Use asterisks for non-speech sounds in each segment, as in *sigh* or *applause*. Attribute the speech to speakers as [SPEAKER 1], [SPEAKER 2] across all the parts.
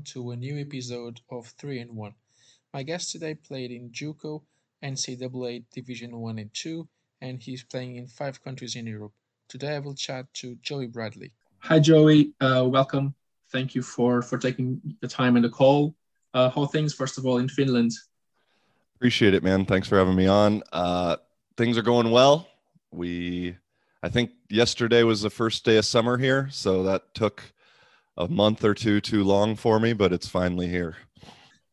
[SPEAKER 1] and welcome to a new episode of 3 in 1. My guest today played in JUCO, NCAA Division 1 and 2, and he's playing in five countries in Europe. Today I will chat to Joey Bradley. Hi, Joey. Uh, welcome. Thank you for, for taking the time and the call. Uh, how things, first of all, in Finland?
[SPEAKER 2] Appreciate it, man. Thanks for having me on. Uh, things are going well. We, I think yesterday was the first day of summer here, so that took a month or two too long for me, but it's finally here.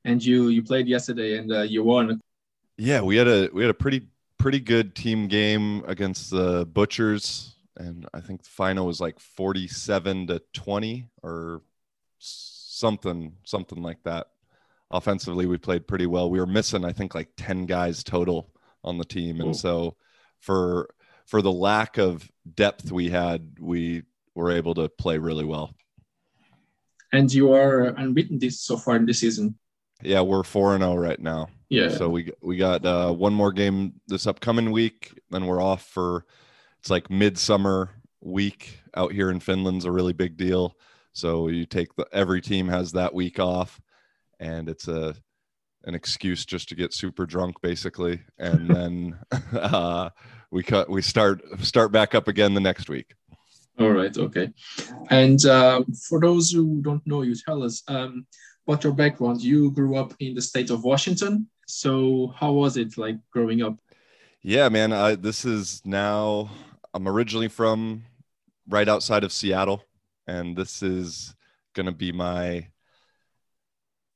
[SPEAKER 1] And you you played yesterday and uh, you won.
[SPEAKER 2] Yeah, we had a we had a pretty pretty good team game against the Butchers, and I think the final was like forty seven to twenty or something something like that. Offensively, we played pretty well. We were missing I think like ten guys total on the team, and so for for the lack of depth we had, we were able to play really well
[SPEAKER 1] and you are unbeaten this so far in this season.
[SPEAKER 2] Yeah, we're four and zero oh right now.
[SPEAKER 1] Yeah.
[SPEAKER 2] So we we got uh, one more game this upcoming week, then we're off for it's like midsummer week out here in Finland's a really big deal. So you take the every team has that week off, and it's a an excuse just to get super drunk basically, and *laughs* then *laughs* uh, we cut we start start back up again the next week.
[SPEAKER 1] All right. Okay. And uh, for those who don't know you, tell us um, what your background. You grew up in the state of Washington. So how was it like growing up?
[SPEAKER 2] Yeah, man. I, this is now. I'm originally from right outside of Seattle, and this is gonna be my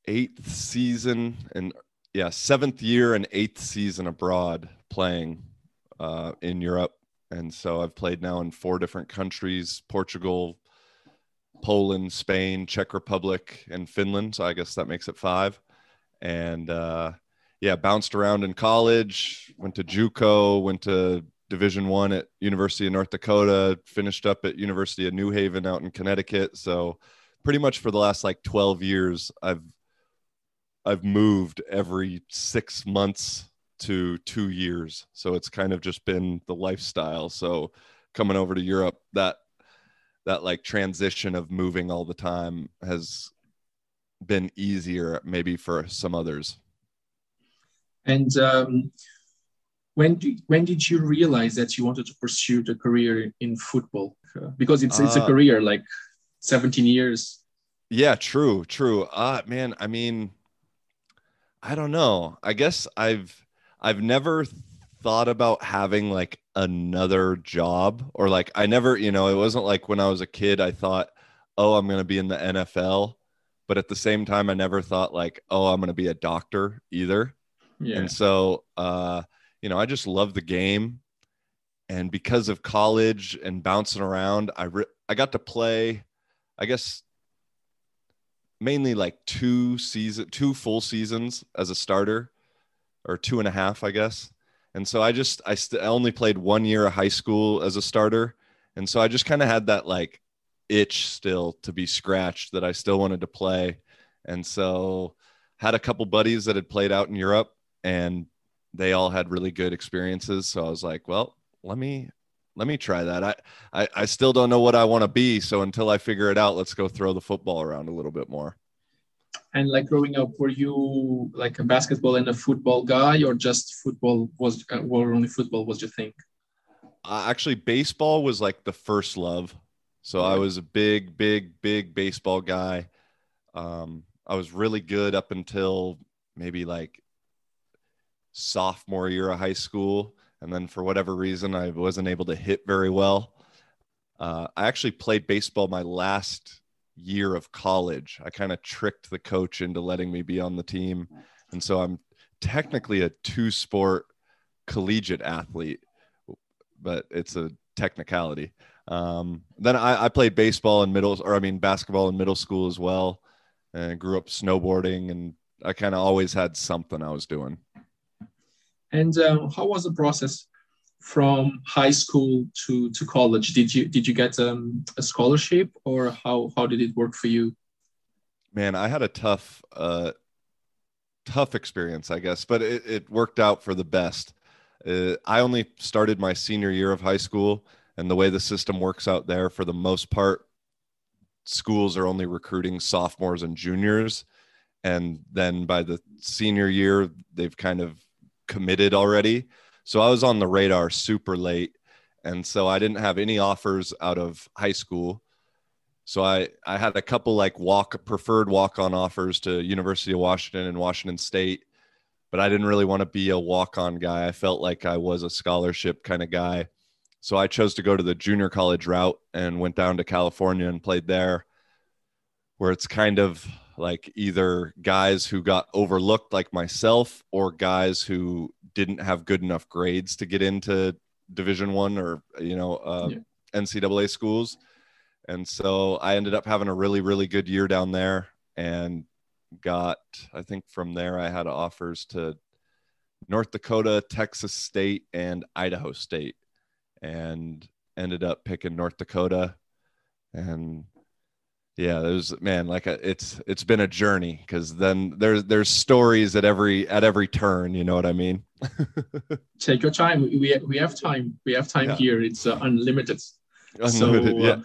[SPEAKER 2] eighth season and yeah, seventh year and eighth season abroad playing uh, in Europe and so I've played now in four different countries: Portugal, Poland, Spain, Czech Republic, and Finland. So I guess that makes it five. And uh, yeah, bounced around in college. Went to JUCO. Went to Division One at University of North Dakota. Finished up at University of New Haven out in Connecticut. So pretty much for the last like 12 years, I've I've moved every six months to two years. So it's kind of just been the lifestyle. So coming over to Europe, that that like transition of moving all the time has been easier maybe for some others.
[SPEAKER 1] And um, when do, when did you realize that you wanted to pursue the career in football? because it's it's a uh, career like 17 years.
[SPEAKER 2] Yeah, true, true. Uh man, I mean I don't know. I guess I've I've never thought about having like another job or like I never, you know, it wasn't like when I was a kid I thought, "Oh, I'm going to be in the NFL." But at the same time I never thought like, "Oh, I'm going to be a doctor" either. Yeah. And so uh you know, I just love the game and because of college and bouncing around, I re- I got to play I guess mainly like two season two full seasons as a starter or two and a half, I guess. And so I just I, st- I only played one year of high school as a starter, and so I just kind of had that like itch still to be scratched that I still wanted to play, and so had a couple buddies that had played out in Europe, and they all had really good experiences. So I was like, well, let me let me try that. I I, I still don't know what I want to be, so until I figure it out, let's go throw the football around a little bit more.
[SPEAKER 1] And like growing up, were you like a basketball and a football guy, or just football was, uh, or only football was your thing?
[SPEAKER 2] Uh, actually, baseball was like the first love. So I was a big, big, big baseball guy. Um, I was really good up until maybe like sophomore year of high school. And then for whatever reason, I wasn't able to hit very well. Uh, I actually played baseball my last year of college. I kind of tricked the coach into letting me be on the team. And so I'm technically a two sport collegiate athlete, but it's a technicality. Um, then I, I, played baseball in middle, or I mean, basketball in middle school as well, and grew up snowboarding. And I kind of always had something I was doing.
[SPEAKER 1] And um, how was the process from high school to to college. Did you did you get um, a scholarship or how how did it work for you?
[SPEAKER 2] Man i had a tough uh tough experience i guess but it, it worked out for the best. Uh, i only started my senior year of high school and the way the system works out there for the most part schools are only recruiting sophomores and juniors and then by the senior year they've kind of committed already so i was on the radar super late and so i didn't have any offers out of high school. So i i had a couple like walk preferred walk on offers to university of washington and washington state but i didn't really want to be a walk on guy. I felt like i was a scholarship kind of guy. So I chose to go to the junior college route and went down to California and played there, where it's kind of like either guys who got overlooked like myself or guys who didn't have good enough grades to get into division one or you know uh, yeah. ncaa schools and so i ended up having a really really good year down there and got i think from there i had offers to north dakota texas state and idaho state and ended up picking North Dakota. And yeah, there's man, like a, it's it's been a journey because then there's there's stories at every at every turn. You know what I mean? *laughs*
[SPEAKER 3] Take your time. We we have time. We have time yeah. here. It's uh, unlimited. *laughs*
[SPEAKER 2] Unlimited. So, uh, yeah.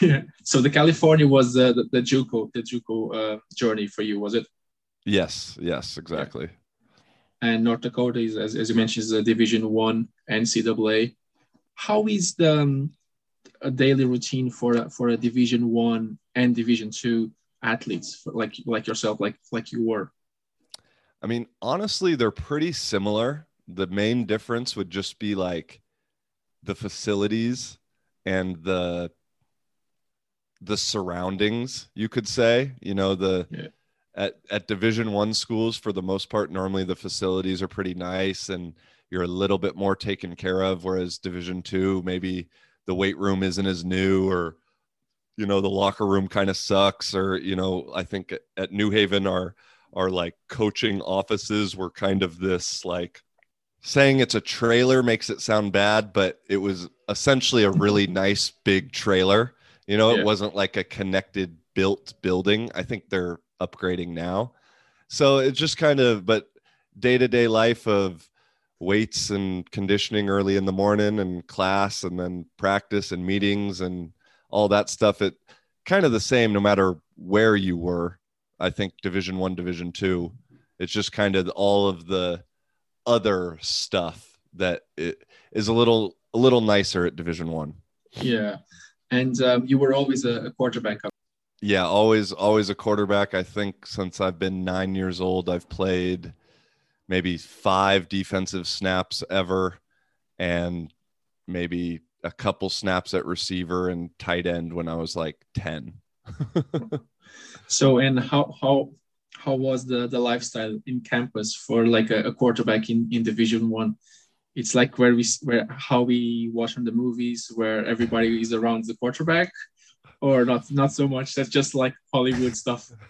[SPEAKER 3] yeah. *laughs* So the California was uh, the, the JUCO the JUCO uh, journey for you, was it?
[SPEAKER 2] Yes. Yes. Exactly.
[SPEAKER 3] And North Dakota is, as, as you mentioned, is a Division One NCAA how is the um, a daily routine for a, for a division one and division two athletes like like yourself like like you were?
[SPEAKER 2] I mean honestly they're pretty similar. The main difference would just be like the facilities and the the surroundings you could say. You know the yeah. at at division 1 schools for the most part normally the facilities are pretty nice and you're a little bit more taken care of whereas division two maybe the weight room isn't as new or you know the locker room kind of sucks or you know i think at new haven our our like coaching offices were kind of this like saying it's a trailer makes it sound bad but it was essentially a really nice big trailer. You know yeah. it wasn't like a connected built building. I think they're upgrading now. So it's just kind of but day-to-day life of weights and conditioning early in the morning and class and then practice and meetings and all that stuff. It kind of the same no matter where you were i think division 1 division 2 it's just kind of all of the other stuff that it is a little a little nicer at division 1
[SPEAKER 3] yeah. And um, you were always a, quarterback
[SPEAKER 2] yeah always always a quarterback. I think since i've been 9 years old i've played maybe five defensive snaps ever and maybe a couple snaps at receiver and tight end when I was like 10. *laughs*
[SPEAKER 3] so and how how how was the the lifestyle in campus for like a, a quarterback in in division 1? It's like where we where how we watch on the movies where everybody is around the quarterback or not not so much that's just like Hollywood stuff. *laughs*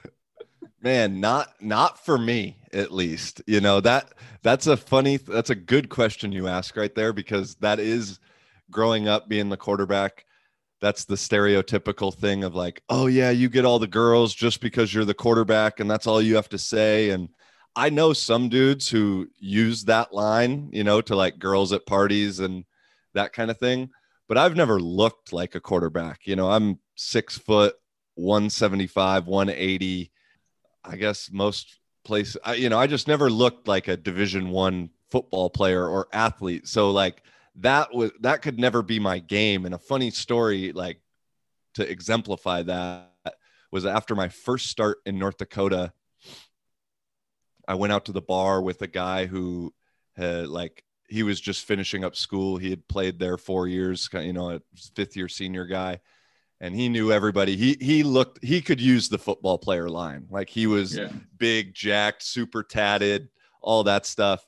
[SPEAKER 2] Man, not not for me at least. You know, that that's a funny that's a good question you ask right there because that is growing up being the quarterback. That's the stereotypical thing of like, oh yeah, you get all the girls just because you're the quarterback and that's all you have to say and I know some dudes who use that line, you know, to like girls at parties and that kind of thing. But I've never looked like a quarterback. You know, I'm six foot, 175, 180 I guess most places, I, you know, I just never looked like a Division One football player or athlete. So like that was that could never be my game. And a funny story, like to exemplify that, was after my first start in North Dakota. I went out to the bar with a guy who had like he was just finishing up school. He had played there four years, you know, a fifth year senior guy and he knew everybody. He he looked he could use the football player line. Like he was yeah. big, jacked, super tatted, all that stuff.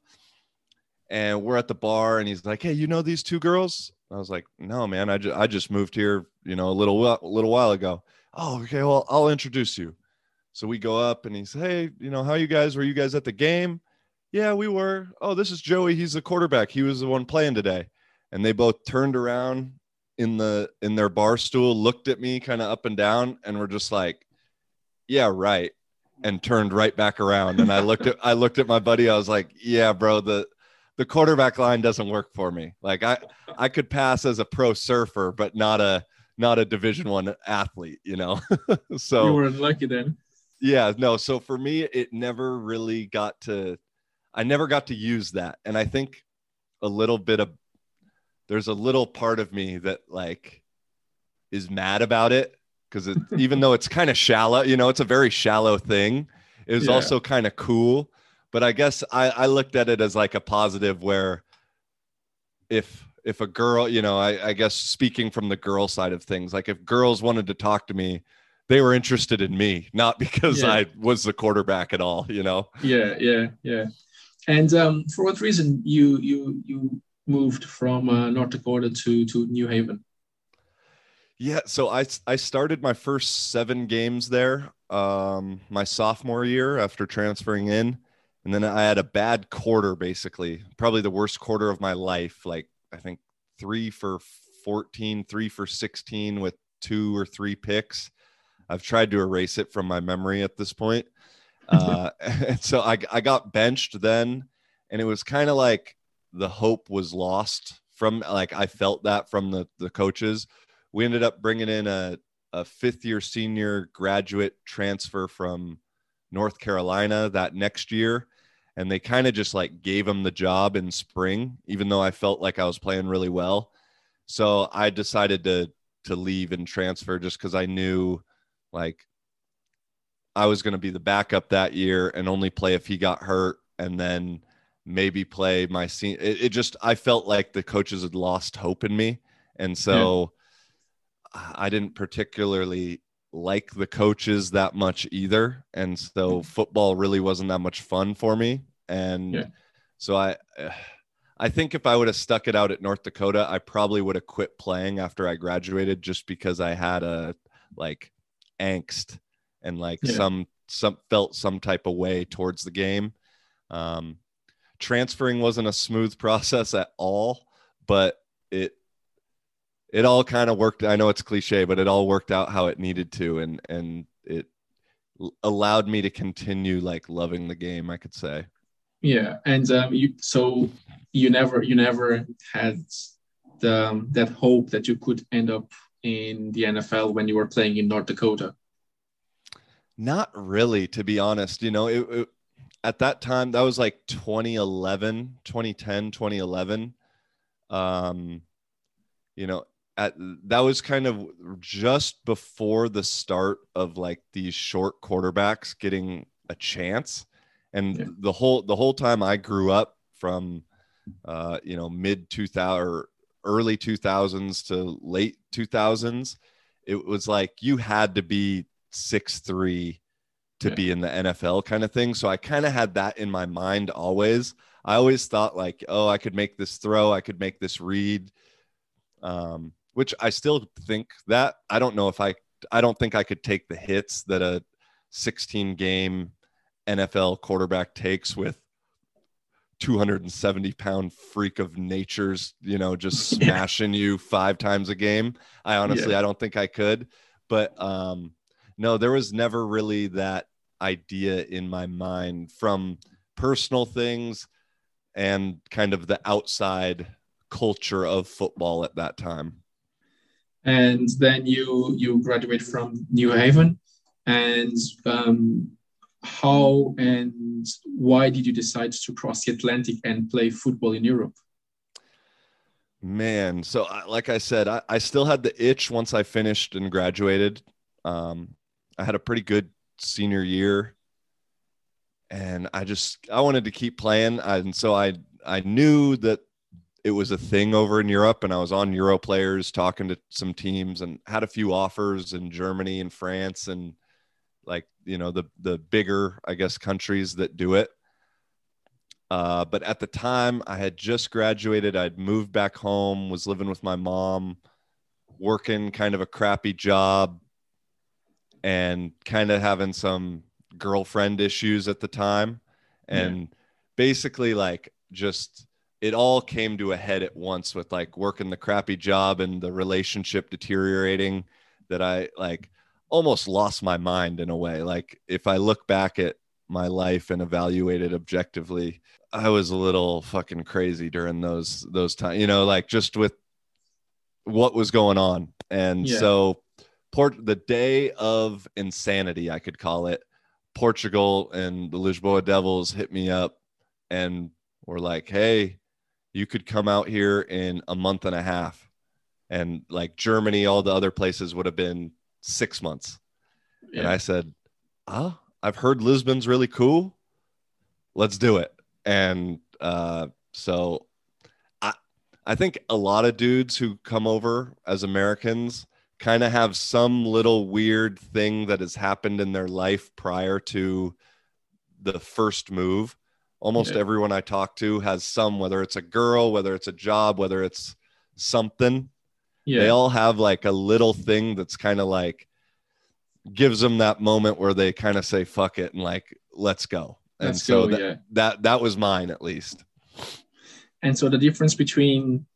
[SPEAKER 2] And we're at the bar and he's like, "Hey, you know these two girls?" I was like, "No, man. I just I just moved here, you know, a little a little while ago." "Oh, okay. Well, I'll introduce you." So we go up and he's, "Hey, you know, how you guys were you guys at the game?" "Yeah, we were." "Oh, this is Joey. He's the quarterback. He was the one playing today." And they both turned around in the in their bar stool looked at me kind of up and down and were just like yeah right and turned right back around and i looked at i looked at my buddy i was like yeah bro the the quarterback line doesn't work for me. Like i i could pass as a pro surfer but not a not a division one athlete you know? *laughs* So
[SPEAKER 3] you were unlucky then.
[SPEAKER 2] Yeah no so for me it never really got to i never got to use that. And i think a little bit of there's a little part of me that like is mad about it because it, *laughs* even though it's kind of shallow you know it's a very shallow thing it was
[SPEAKER 3] Yeah.
[SPEAKER 2] also kind of cool but i guess I, I looked at it as like a positive where if if a girl you know I, I guess speaking from the girl side of things like if girls wanted to talk to me they were interested in me not *laughs* because
[SPEAKER 3] Yeah.
[SPEAKER 2] i was the quarterback at all you know?
[SPEAKER 3] Yeah yeah yeah. And um, for what reason you you you moved from uh, north dakota to to new haven?
[SPEAKER 2] Yeah, so I I started my first seven games there um my sophomore year after transferring in and then I had a bad quarter basically probably the worst quarter of my life like I think 3 for 14 3 for 16 with two or three picks. I've tried to erase it from my memory at this point. *laughs* Uh and *laughs* so I I got benched then and it was kind of like the hope was lost from like I felt that from the the coaches. We ended up bringing in a, a fifth year senior graduate transfer from North Carolina that next year. And they kind of just like gave him the job in spring, even though I felt like I was playing really well. So I decided to to leave and transfer just because I knew like I was going to be the backup that year and only play if he got hurt and then maybe play my scene. It, it just I felt like the coaches had lost hope in me. And so I didn't particularly like the coaches that much either. And so football really wasn't that much fun for me. And
[SPEAKER 3] Yeah.
[SPEAKER 2] so I, I think if I would have stuck it out at North Dakota, I probably would have quit playing after I graduated just because I had a like angst and like
[SPEAKER 3] Yeah.
[SPEAKER 2] some, some felt some type of way towards the game. Um, transferring wasn't a smooth *laughs* process at all, but it, it all kind of worked. I know it's cliche, but it all worked out how it needed to, and and it allowed me to continue like loving the game. I could say.
[SPEAKER 3] Yeah, and um, you so you never you never had the um, that hope that you could end up in the NFL when you were playing in North Dakota.
[SPEAKER 2] Not really, to be honest. You know, it, it- at that time that was like 2011, 2010, 2011. Um, you know, at that was kind of just before the start of like these short quarterbacks getting a chance. And
[SPEAKER 3] Yeah.
[SPEAKER 2] the whole the whole time I grew up from uh, you know, mid 2000 or early 2000s to late 2000s, it was like you had to be six three to
[SPEAKER 3] Yeah.
[SPEAKER 2] be in the NFL kind of thing. So I kind of had that in my mind always. I always thought like, oh, I could make this throw, I could make this read. Um, which I still think that I don't know if I I don't think I could take the hits that a 16 game NFL quarterback takes with 270 pound freak of nature's, you know, just *laughs*
[SPEAKER 3] Yeah.
[SPEAKER 2] smashing you five times a game. I honestly,
[SPEAKER 3] Yeah.
[SPEAKER 2] I don't think I could. But um, no, there was never really that idea in my mind from personal things and kind of the outside culture of football at that time.
[SPEAKER 3] And then you you graduate from New Haven, and um, how and why did you decide to cross the Atlantic and play football in Europe?
[SPEAKER 2] Man, so I- like I said, I, I still had the itch once I finished and graduated. Um, I had a pretty good senior year, and I just I wanted to keep playing, and so I I knew that it was a thing over in Europe, and I was on Euro players talking to some teams, and had a few offers in Germany and France, and like you know the the bigger I guess countries that do it. Uh, but at the time, I had just graduated. I'd moved back home, was living with my mom, working kind of a crappy job, and kind of having some girlfriend issues at the time. And basically, like, just it all came to a head at once with like working the crappy job and the relationship deteriorating that I like almost lost my mind in a way. Like, if I look back at my life and evaluate it objectively, I was a little fucking crazy during those those times. You know, like just with what was going on. And
[SPEAKER 1] Yeah.
[SPEAKER 2] so Port the day of insanity, I could call it, Portugal and the Lisboa Devils hit me up and were like, Hey, you could come out here in a month and a half. And like Germany, all the other places would have been six months. And I said, Oh, I've heard Lisbon's really cool. Let's do it. And uh, so I I think a lot of dudes who come over as Americans kind of have some little weird thing that has happened in their life prior to the first move. Almost
[SPEAKER 1] Yeah.
[SPEAKER 2] everyone I talk to has some, whether it's a girl, whether it's a job, whether it's something
[SPEAKER 1] yeah.
[SPEAKER 2] they all have like a little thing that's kind of like gives them that moment where they kind of say fuck it and like let's go and
[SPEAKER 1] Let's
[SPEAKER 2] so
[SPEAKER 1] go,
[SPEAKER 2] that,
[SPEAKER 1] yeah.
[SPEAKER 2] that that was mine at least
[SPEAKER 1] And so the difference between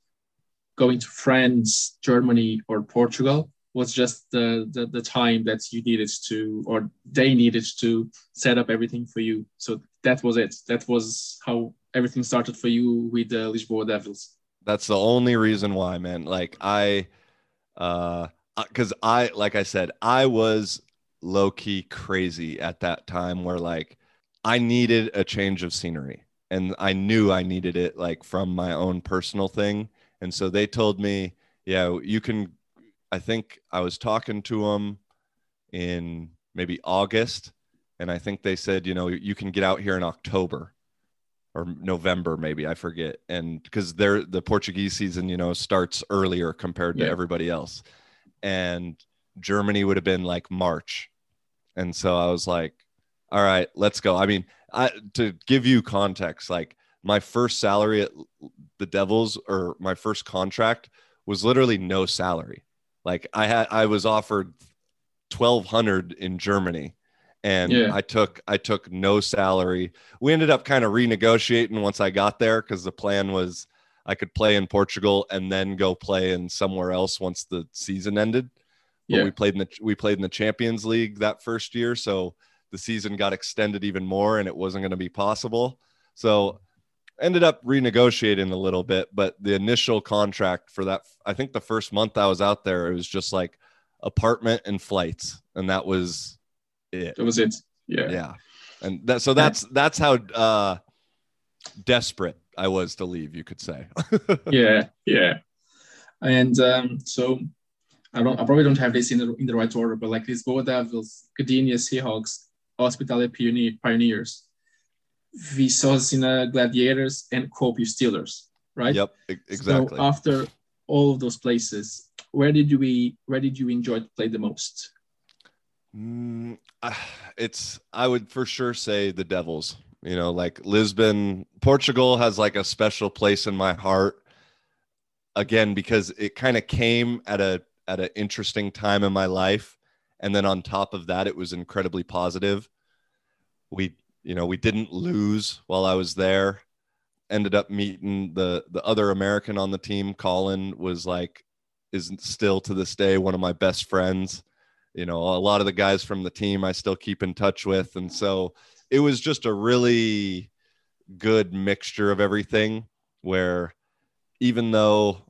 [SPEAKER 1] going to France, Germany, or Portugal was just the, the the time that you needed to, or they needed to set up everything for you. So that was it. That was how everything started for you with the Lisboa Devils.
[SPEAKER 2] that's the only reason why man like i uh because i like i said i was low-key crazy at that time where like i needed a change of scenery and i knew i needed it like from my own personal thing and so they told me yeah you can i think i was talking to them in maybe august and i think they said you know you can get out here in october or November, maybe I forget. And because they're the Portuguese season, you know, starts earlier compared to
[SPEAKER 1] Yeah.
[SPEAKER 2] everybody else. And Germany would have been like March. And so I was like, all right, let's go. I mean, I, to give you context, like my first salary at the Devils or my first contract was literally no salary. Like I had, I was offered 1200 in Germany and
[SPEAKER 1] Yeah.
[SPEAKER 2] I took, I took no salary we ended up kind of renegotiating once I got there because the plan was I could play in Portugal and then go play in somewhere else once the season ended. But
[SPEAKER 1] Yeah.
[SPEAKER 2] we played in the we played in the Champions League that first year, so the season got extended even more, and it wasn't going to be possible. So ended up renegotiating a little bit, but the initial contract for that, I think the first month I was out there, it was just like apartment and flights, and that was it
[SPEAKER 1] That was it. Yeah.
[SPEAKER 2] yeah and that so that's that's how uh desperate i was to leave you could say *laughs*
[SPEAKER 1] yeah, yeah. And um, so I don't, I probably don't have this in the in the right order, but like Lisboa Devils, Gdynia Seahawks, Hospitalet Pioneer, Pioneers, Vysočina Gladiators, and Kuopio Steelers, right?
[SPEAKER 2] yep exactly
[SPEAKER 1] So after all of those places, where did we where did you enjoy to play the most?
[SPEAKER 2] Mm, ah, it's i would for sure say the devils you know like lisbon portugal has like a special place in my heart again because it kind of came at a at an interesting time in my life and then on top of that it was incredibly positive. We you know we didn't lose while i was there. Ended up meeting the the other american on the team colin was like is still to this day one of my best friends you know a lot of the guys from the team i still keep in touch with. And so it was just a really good mixture of everything where even though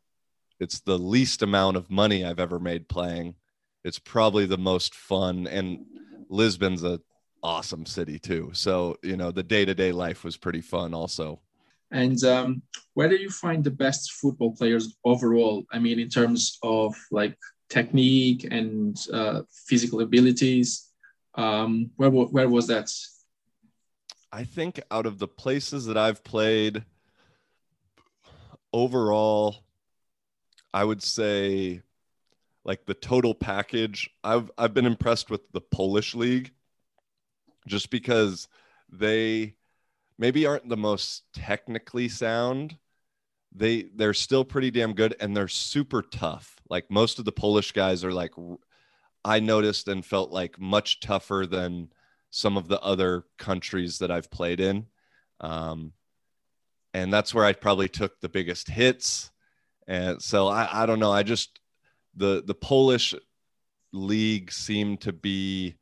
[SPEAKER 2] it's the least amount of money i've ever made playing it's probably the most fun. And lisbon's a awesome city too. So you know the day-to-day life was pretty fun also.
[SPEAKER 1] And um, where do you find the best football players overall? I mean, in terms of like technique and uh, physical abilities. Um, where where was that?
[SPEAKER 2] I think out of the places that I've played overall, I would say like the total package. I've I've been impressed with the Polish league just because they maybe aren't the most technically sound. They they're still pretty damn good and they're super tough. Like most of the Polish guys are like I noticed and felt like much tougher than some of the other countries that I've played in. Um, and that's where I probably took the biggest hits. And so I, I don't know. I just, the, the Polish league seemed to be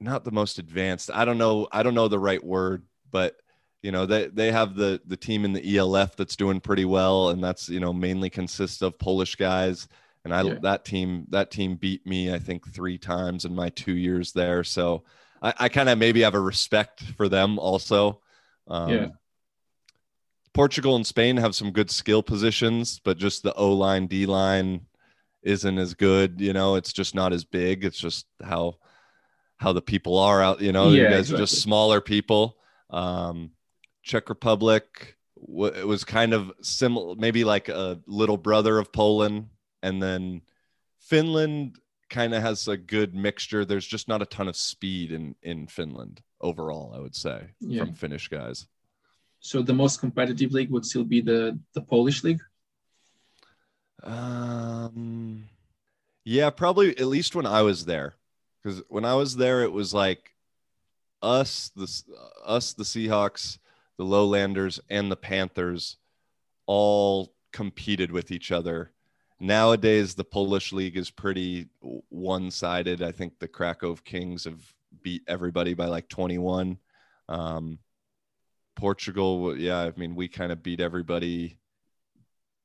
[SPEAKER 2] not the most advanced. I don't know. I don't know the right word, but you know they they have the the team in the ELF that's doing pretty well, and that's you know mainly consists of Polish guys. And I yeah. that team that team beat me I think three times in my two years there. So I, I kind of maybe have a respect for them also. Um, yeah. Portugal and Spain have some good skill positions, but just the O line, D line isn't as good. You know, it's just not as big. It's just how how the people are out. You know, yeah, you guys exactly. are just smaller people. Um, Czech Republic it was kind of similar, maybe like a little brother of Poland, and then Finland kind of has a good mixture. There's just not a ton of speed in in Finland overall. I would say yeah. from Finnish guys.
[SPEAKER 3] So the most competitive league would still be the the Polish league.
[SPEAKER 2] Um, yeah, probably at least when I was there, because when I was there, it was like us, the us, the Seahawks, the Lowlanders, and the Panthers all competed with each other. Nowadays, the Polish league is pretty one-sided. I think the Krakow Kings have beat everybody by like 21. Um, Portugal, yeah, I mean, we kind of beat everybody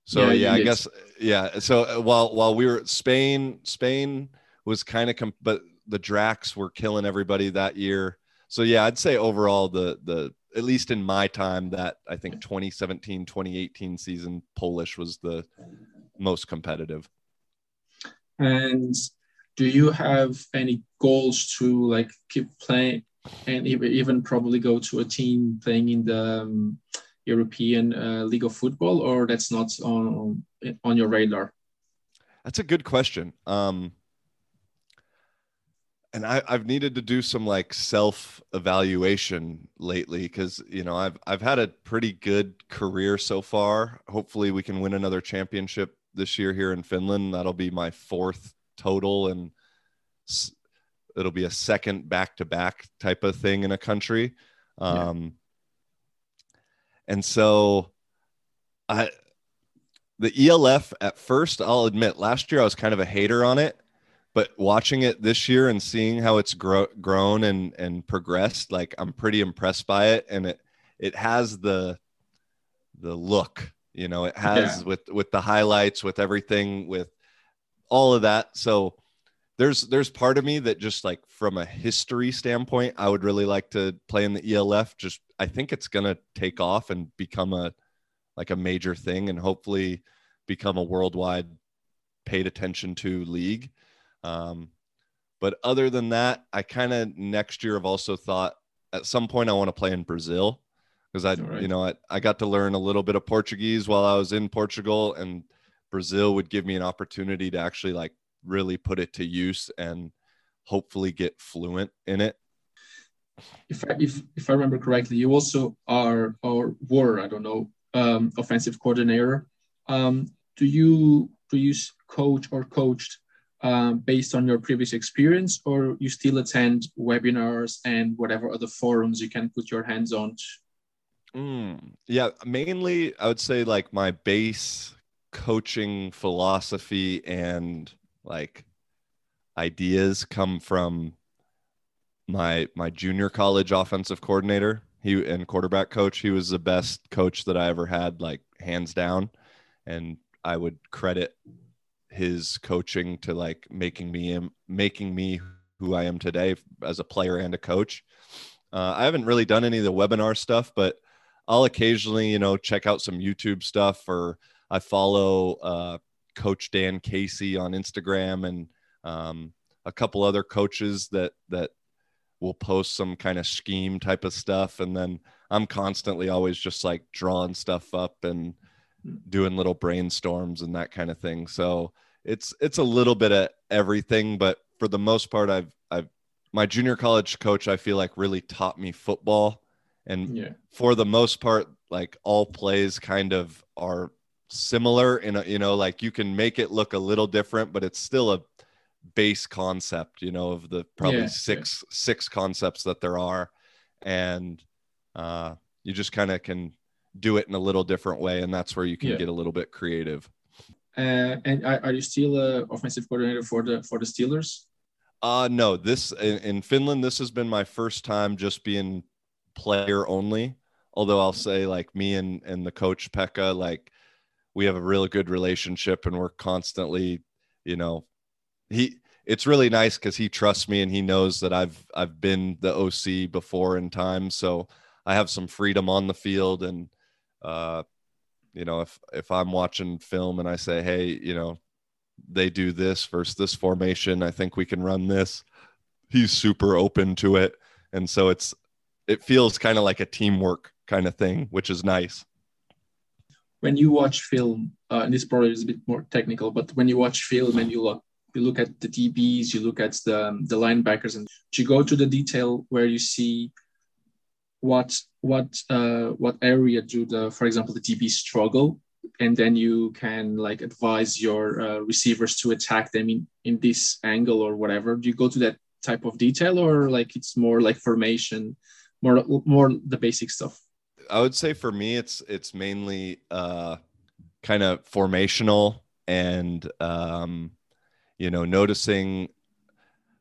[SPEAKER 2] so yeah, yeah I guess yeah. So uh, while while we were Spain, Spain was kind of com- but the Dracs were killing everybody that year. So yeah, I'd say overall the the at least in my time that I think 2017 2018 season Polish was the most competitive.
[SPEAKER 3] And do you have any goals to like keep playing and even probably go to a team playing in the um, European uh, League of Football, or that's not on on your radar?
[SPEAKER 2] That's a good question. Um, and I, I've needed to do some like self evaluation lately because you know I've I've had a pretty good career so far. Hopefully, we can win another championship this year here in Finland. That'll be my fourth total, and it'll be a second back to back type of thing in a country. Um, yeah. And so I the ELF at first, I'll admit, last year I was kind of a hater on it, but watching it this year and seeing how it's grow, grown and and progressed, like I'm pretty impressed by it, and it it has the the look, you know, it has yeah. with with the highlights, with everything, with all of that. So there's there's part of me that just like from a history standpoint, I would really like to play in the ELF. Just I think it's gonna take off and become a like a major thing, and hopefully become a worldwide paid attention to league. Um, but other than that, I kind of next year have also thought at some point I want to play in Brazil because I, right. you know, I, I got to learn a little bit of Portuguese while I was in Portugal, and Brazil would give me an opportunity to actually like really put it to use and hopefully get fluent in it.
[SPEAKER 3] If I, if, if I remember correctly, you also are or were I don't know um, offensive coordinator. Um, do you do you coach or coached um, based on your previous experience, or you still attend webinars and whatever other forums you can put your hands on?
[SPEAKER 2] Mm, yeah, mainly I would say like my base coaching philosophy and like ideas come from my my junior college offensive coordinator. He and quarterback coach he was the best coach that i ever had like hands down. And i would credit his coaching to like making me making me who i am today as a player and a coach. Uh, i haven't really done any of the webinar stuff but i'll occasionally you know check out some youtube stuff or i follow uh, Coach Dan Casey on Instagram and um, a couple other coaches that that will post some kind of scheme type of stuff, and then I'm constantly always just like drawing stuff up and doing little brainstorms and that kind of thing. So it's it's a little bit of everything, but for the most part, I've I've my junior college coach I feel like really taught me football, and yeah. for the most part, like all plays kind of are similar in a you know like you can make it look a little different but it's still a base concept you know of the probably yeah, six yeah. six concepts that there are and uh you just kind of can do it in a little different way and that's where you can yeah. get a little bit creative.
[SPEAKER 3] Uh, and are you still offensive coordinator for the for the steelers?
[SPEAKER 2] Uh no this in, in finland this has been my first time just being player only. Although I'll say like me and and the coach Pekka, like we have a really good relationship and we're constantly, you know, he it's really nice because he trusts me and he knows that I've I've been the OC before in time, so I have some freedom on the field and uh you know if if I'm watching film and I say hey you know they do this versus this formation I think we can run this. He's super open to it. And so it's it feels kind of like a teamwork kind of thing which is nice.
[SPEAKER 3] When you watch film uh, and this probably is a bit more technical but when you watch film and you look you look at the DBs, you look at the the linebackers, and you go to the detail where you see what what uh, what area do the for example the DB struggle, and then you can like advise your uh, receivers to attack them in in this angle or whatever. Do you go to that type of detail, or like it's more like formation, more more the basic stuff?
[SPEAKER 2] I would say for me, it's it's mainly uh, kind of formational and um, you know noticing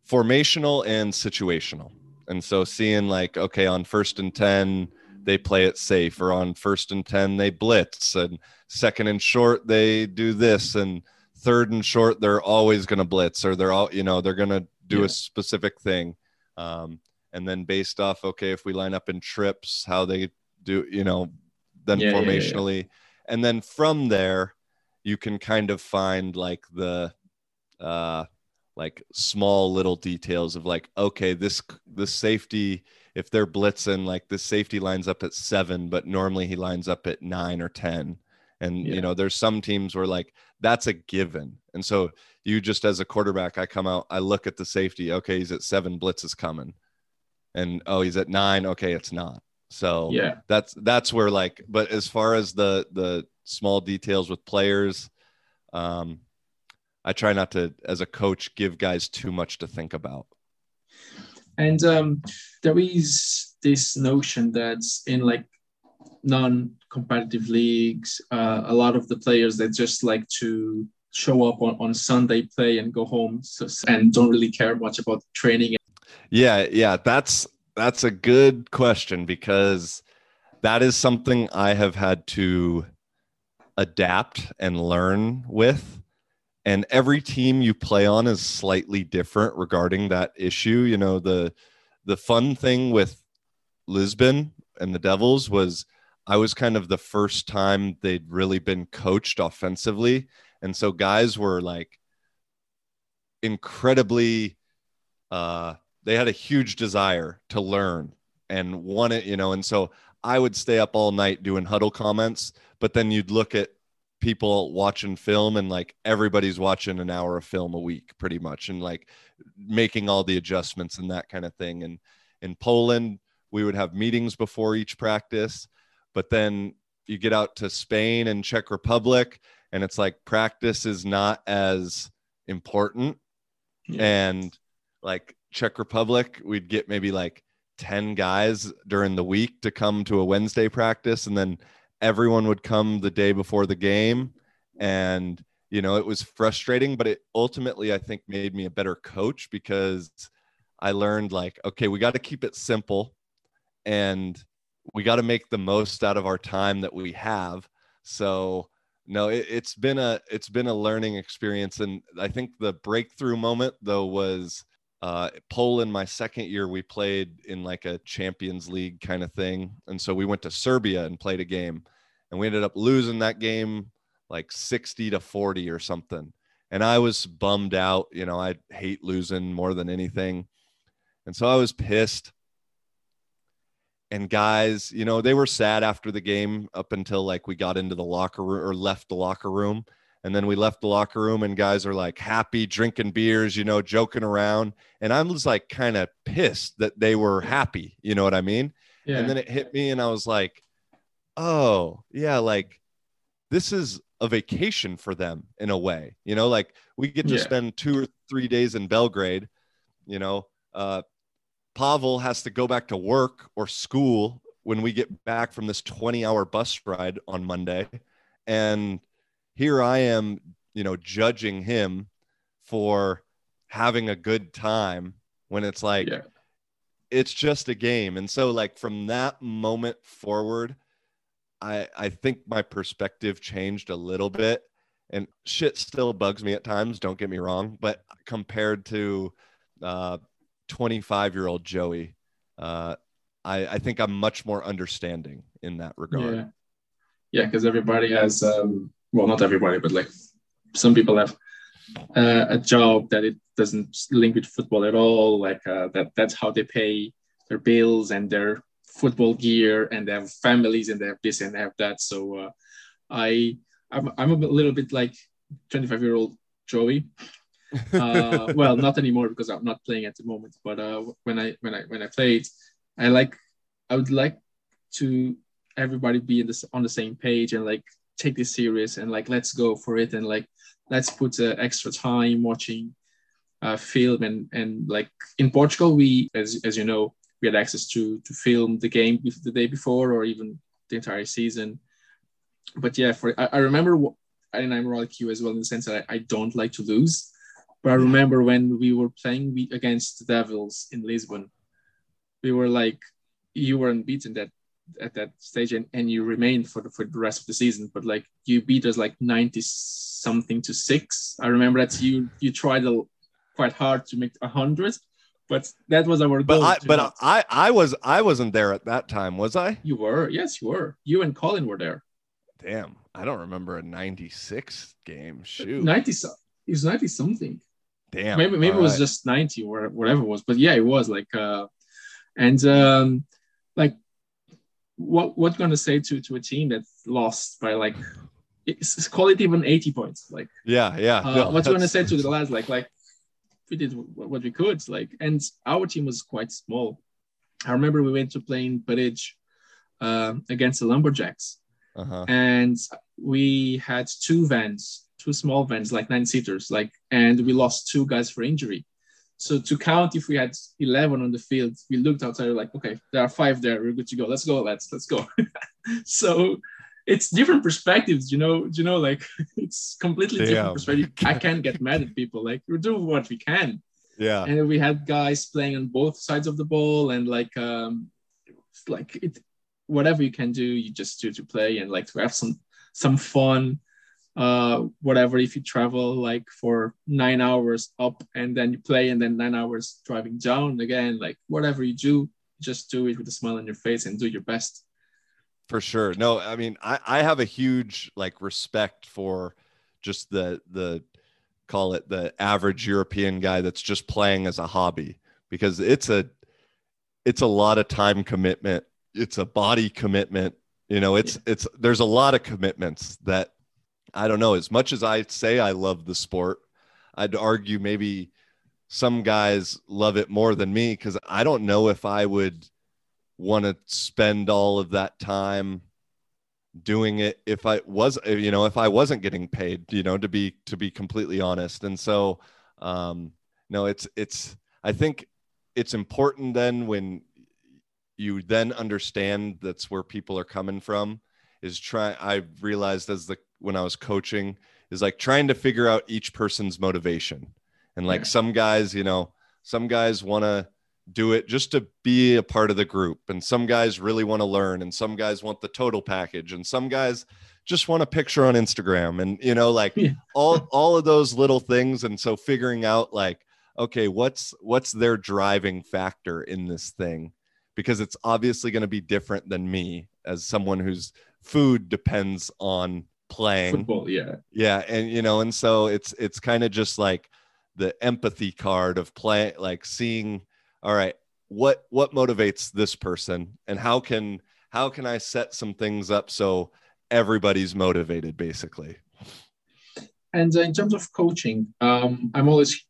[SPEAKER 2] formational and situational and so seeing like okay on first and 10 they play it safe or on first and 10 they blitz and second and short they do this and third and short they're always going to blitz or they're all you know they're going to do yeah. a specific thing. Um, and then based off okay if we line up in trips how they do you know then yeah, formationally yeah, and then from there you can kind of find like the uh, like small little details of like, okay, this this safety, if they're blitzing, like the safety lines up at seven, but normally he lines up at nine or ten. And yeah. you know, there's some teams where like that's a given. And so you just as a quarterback, I come out, I look at the safety. Okay, he's at seven, blitz is coming. And oh, he's at nine. Okay, it's not. So yeah, that's that's where like, but as far as the the small details with players, um, I try not to, as a coach, give guys too much to think about.
[SPEAKER 3] And um, there is this notion that in like non-competitive leagues, uh, a lot of the players that just like to show up on, on Sunday, play, and go home, so, and don't really care much about training.
[SPEAKER 2] Yeah, yeah, that's that's a good question because that is something I have had to adapt and learn with and every team you play on is slightly different regarding that issue. You know the the fun thing with lisbon and the devils was i was kind of the first time they'd really been coached offensively. And so guys were like incredibly uh they had a huge desire to learn and want it you know and so i would stay up all night doing Hudl comments but then you'd look at people watching film and like everybody's watching an hour of film a week pretty much and like making all the adjustments and that kind of thing and in Poland we would have meetings before each practice but then you get out to Spain and Czech Republic and it's like practice is not as important yeah. and like Czech Republic we'd get maybe like 10 guys during the week to come to a Wednesday practice and then everyone would come the day before the game and you know it was frustrating but it ultimately i think made me a better coach because i learned like okay we got to keep it simple and we got to make the most out of our time that we have so no it, has been a it's been a learning experience and i think the breakthrough moment though was uh, Poland, my second year, we played in like a Champions League kind of thing. And so we went to Serbia and played a game. And we ended up losing that game like 60 to 40 or something. And I was bummed out. You know, I hate losing more than anything. And so I was pissed. And guys, you know, they were sad after the game up until like we got into the locker room or left the locker room. And then we left the locker room and guys are like happy, drinking beers, you know, joking around. And I was like kind of pissed that they were happy. You know what I mean? Yeah. And then it hit me and I was like, oh, yeah, like this is a vacation for them in a way. You know, like we get to yeah. spend two or three days in Belgrade, you know, uh, Pavel has to go back to work or school when we get back from this 20 hour bus ride on Monday. And here I am, you know, judging him for having a good time when it's like, yeah. it's just a game. And so like from that moment forward, I I think my perspective changed a little bit. And shit still bugs me at times, don't get me wrong, but compared to uh 25 year old Joey, uh I, I think I'm much more understanding in that regard.
[SPEAKER 1] Yeah, because everybody has um well not everybody, but like some people have uh, a job that it doesn't link with football at all. Like uh, that that's how they pay their bills and their football gear, and they have families and they have this and they have that. So uh, I I'm, I'm a little bit like 25 year old Joey. uh, *laughs* well, not anymore because I'm not playing at the moment. But uh, when I when I when I played, I like I would like to everybody be in this on the same page and like take this serious and like let's go for it and like let's put uh, extra time watching uh, film and and like in Portugal we as as you know we had access to to film the game the day before or even the entire season. But yeah for I, I remember and I'm like you as well in the sense that I, I don't like to lose but I remember when we were playing we, against the Devils in Lisbon we were like you were unbeaten that at that stage and, and you remained for the for the rest of the season but like you beat us like 90 something to six. I remember that you you tried a, quite hard to make a hundred but that was our goal
[SPEAKER 2] but I, but I I was I wasn't there at that time was I?
[SPEAKER 1] You were yes you were. You and Colin were there.
[SPEAKER 2] Damn I don't remember a 96 game shoot.
[SPEAKER 1] 90 it was 90 something.
[SPEAKER 2] Damn
[SPEAKER 1] maybe maybe it was right. just 90 or whatever it was but yeah it was like uh and um like what what going to say to to a team that's lost by like *laughs* it's, call it even 80 points like.
[SPEAKER 2] Yeah yeah.
[SPEAKER 1] Uh, no, what's *laughs* going to say to the lads like like we did what we could like and our team was quite small i remember we went to playing Paredes uh, against the lumberjacks uh-huh. and we had two vans two small vans like nine seaters like and we lost two guys for injury so to count if we had 11 on the field, we looked outside, like, okay, there are five there. We're good to go. Let's go, let's let's go. *laughs* so it's different perspectives, you know, you know, like *laughs* it's completely different perspective. I can't get mad at people. Like we do what we can.
[SPEAKER 2] Yeah.
[SPEAKER 1] And we had guys playing on both sides of the ball and like um like it whatever you can do, you just do to play and like to have some some fun uh whatever if you travel like for nine hours up and then you play and then nine hours driving down again like whatever you do just do it with a smile on your face and do your best
[SPEAKER 2] for sure no i mean i i have a huge like respect for just the the call it the average european guy that's just playing as a hobby because it's a it's a lot of time commitment it's a body commitment you know it's yeah. it's there's a lot of commitments that I don't know. As much as I say I love the sport, I'd argue maybe some guys love it more than me because I don't know if I would want to spend all of that time doing it if I was you know if I wasn't getting paid you know to be to be completely honest and so um no it's it's I think it's important then when you then understand that's where people are coming from is try I realized as the when I was coaching is like trying to figure out each person's motivation. And like yeah. some guys, you know, some guys want to do it just to be a part of the group. And some guys really want to learn and some guys want the total package and some guys just want a picture on Instagram and you know like yeah. *laughs* all all of those little things. And so figuring out like okay what's what's their driving factor in this thing? Because it's obviously going to be different than me as someone whose food depends on playing.
[SPEAKER 1] Football yeah.
[SPEAKER 2] Yeah and you know and so it's it's kind of just like the empathy card of play like seeing all right. What what motivates this person and how can how can i set some things up so everybody's motivated basically?
[SPEAKER 1] And uh, in terms of coaching um i'm always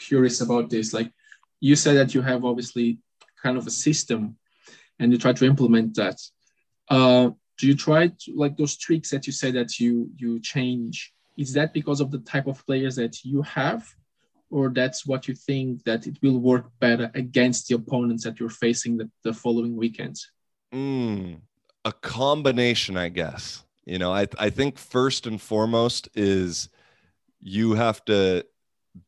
[SPEAKER 1] curious about this. Like you said that you have obviously kind of a system and you try to implement that. Uh, do you try to like those tricks that you say that you you change? Is that because of the type of players that you have or that's what you think that it will work better against the opponents that you're facing the, the following weekends?
[SPEAKER 2] mm, a combination i guess. You know I, I think first and foremost is you have to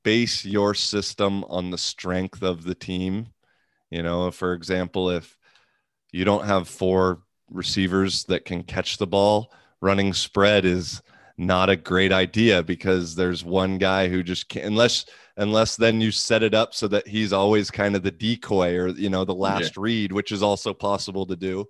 [SPEAKER 2] base your system on the strength of the team. You know, for example, if you don't have four receivers that can catch the ball, running spread is not a great idea because there's one guy who just can't unless unless then you set it up so that he's always kind of the decoy or you know the last yeah. read which is also possible to do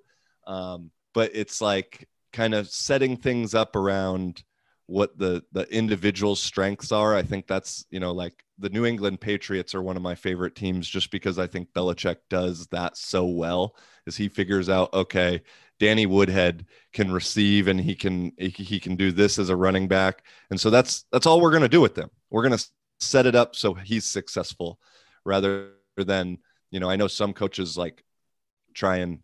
[SPEAKER 2] um, but it's like kind of setting things up around what the the individual strengths are i think that's you know like the new england patriots are one of my favorite teams just because i think Belichick does that so well is he figures out okay Danny Woodhead can receive and he can he can do this as a running back. And so that's that's all we're going to do with them. We're going to set it up so he's successful rather than, you know, I know some coaches like try and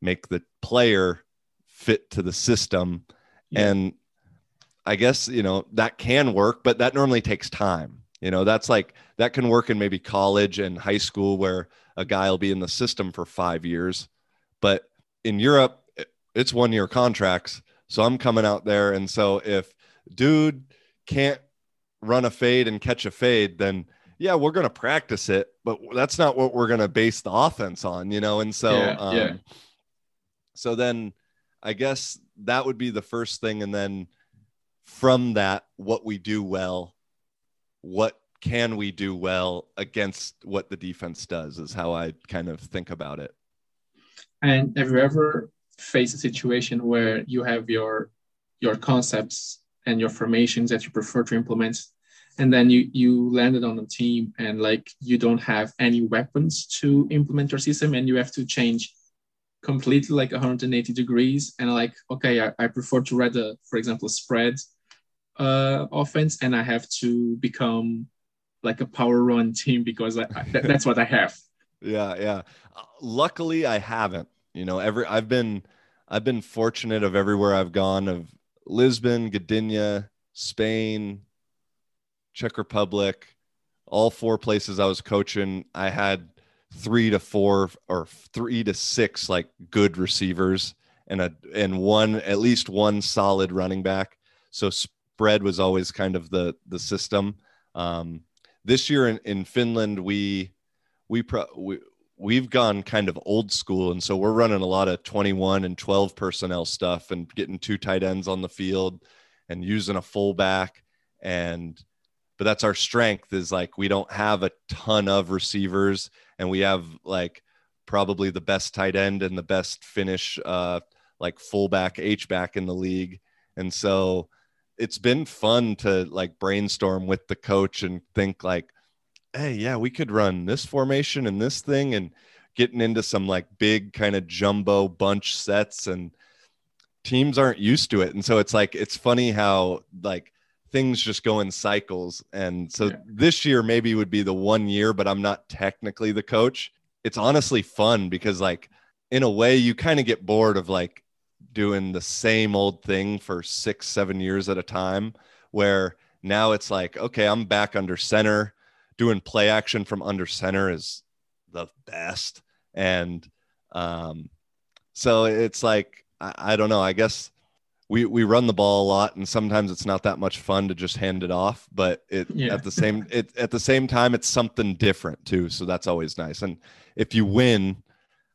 [SPEAKER 2] make the player fit to the system yeah. and I guess, you know, that can work, but that normally takes time. You know, that's like that can work in maybe college and high school where a guy will be in the system for 5 years. But in Europe, it's one year contracts. So I'm coming out there. And so if dude can't run a fade and catch a fade, then yeah, we're going to practice it, but that's not what we're going to base the offense on, you know? And so, yeah, um, yeah. so then I guess that would be the first thing. And then from that, what we do well, what can we do well against what the defense does is how I kind of think about it.
[SPEAKER 1] And have you ever faced a situation where you have your your concepts and your formations that you prefer to implement. And then you you landed on a team and like you don't have any weapons to implement your system and you have to change completely like 180 degrees and like okay i, I prefer to read a for example spread uh offense and i have to become like a power run team because I, I, that's what i have. *laughs*
[SPEAKER 2] Yeah yeah. Luckily i haven't. You know, every I've been I've been fortunate of everywhere I've gone of Lisbon, Gdynia, Spain, Czech Republic, all four places I was coaching, I had three to four or three to six like good receivers and a and one at least one solid running back. So spread was always kind of the the system. Um, this year in, in Finland, we we, pro, we we've gone kind of old school and so we're running a lot of 21 and 12 personnel stuff and getting two tight ends on the field and using a fullback. And but that's our strength is like we don't have a ton of receivers and we have like probably the best tight end and the best Finnish uh like fullback h back in the league. And so it's been fun to like brainstorm with the coach and think like hey, yeah, we could run this formation and this thing and getting into some like big kind of jumbo bunch sets and teams aren't used to it. And so it's like, it's funny how like things just go in cycles. And so yeah. this year maybe would be the one year, but I'm not technically the coach. It's honestly fun because like in a way you kind of get bored of like doing the same old thing for six, seven years at a time where now it's like, okay, I'm back under center doing play action from under center is the best. And um, so it's like, I, I don't know, I guess we, we run the ball a lot and sometimes it's not that much fun to just hand it off, but it yeah. at the same, it, at the same time, it's something different too. So that's always nice. And if you win,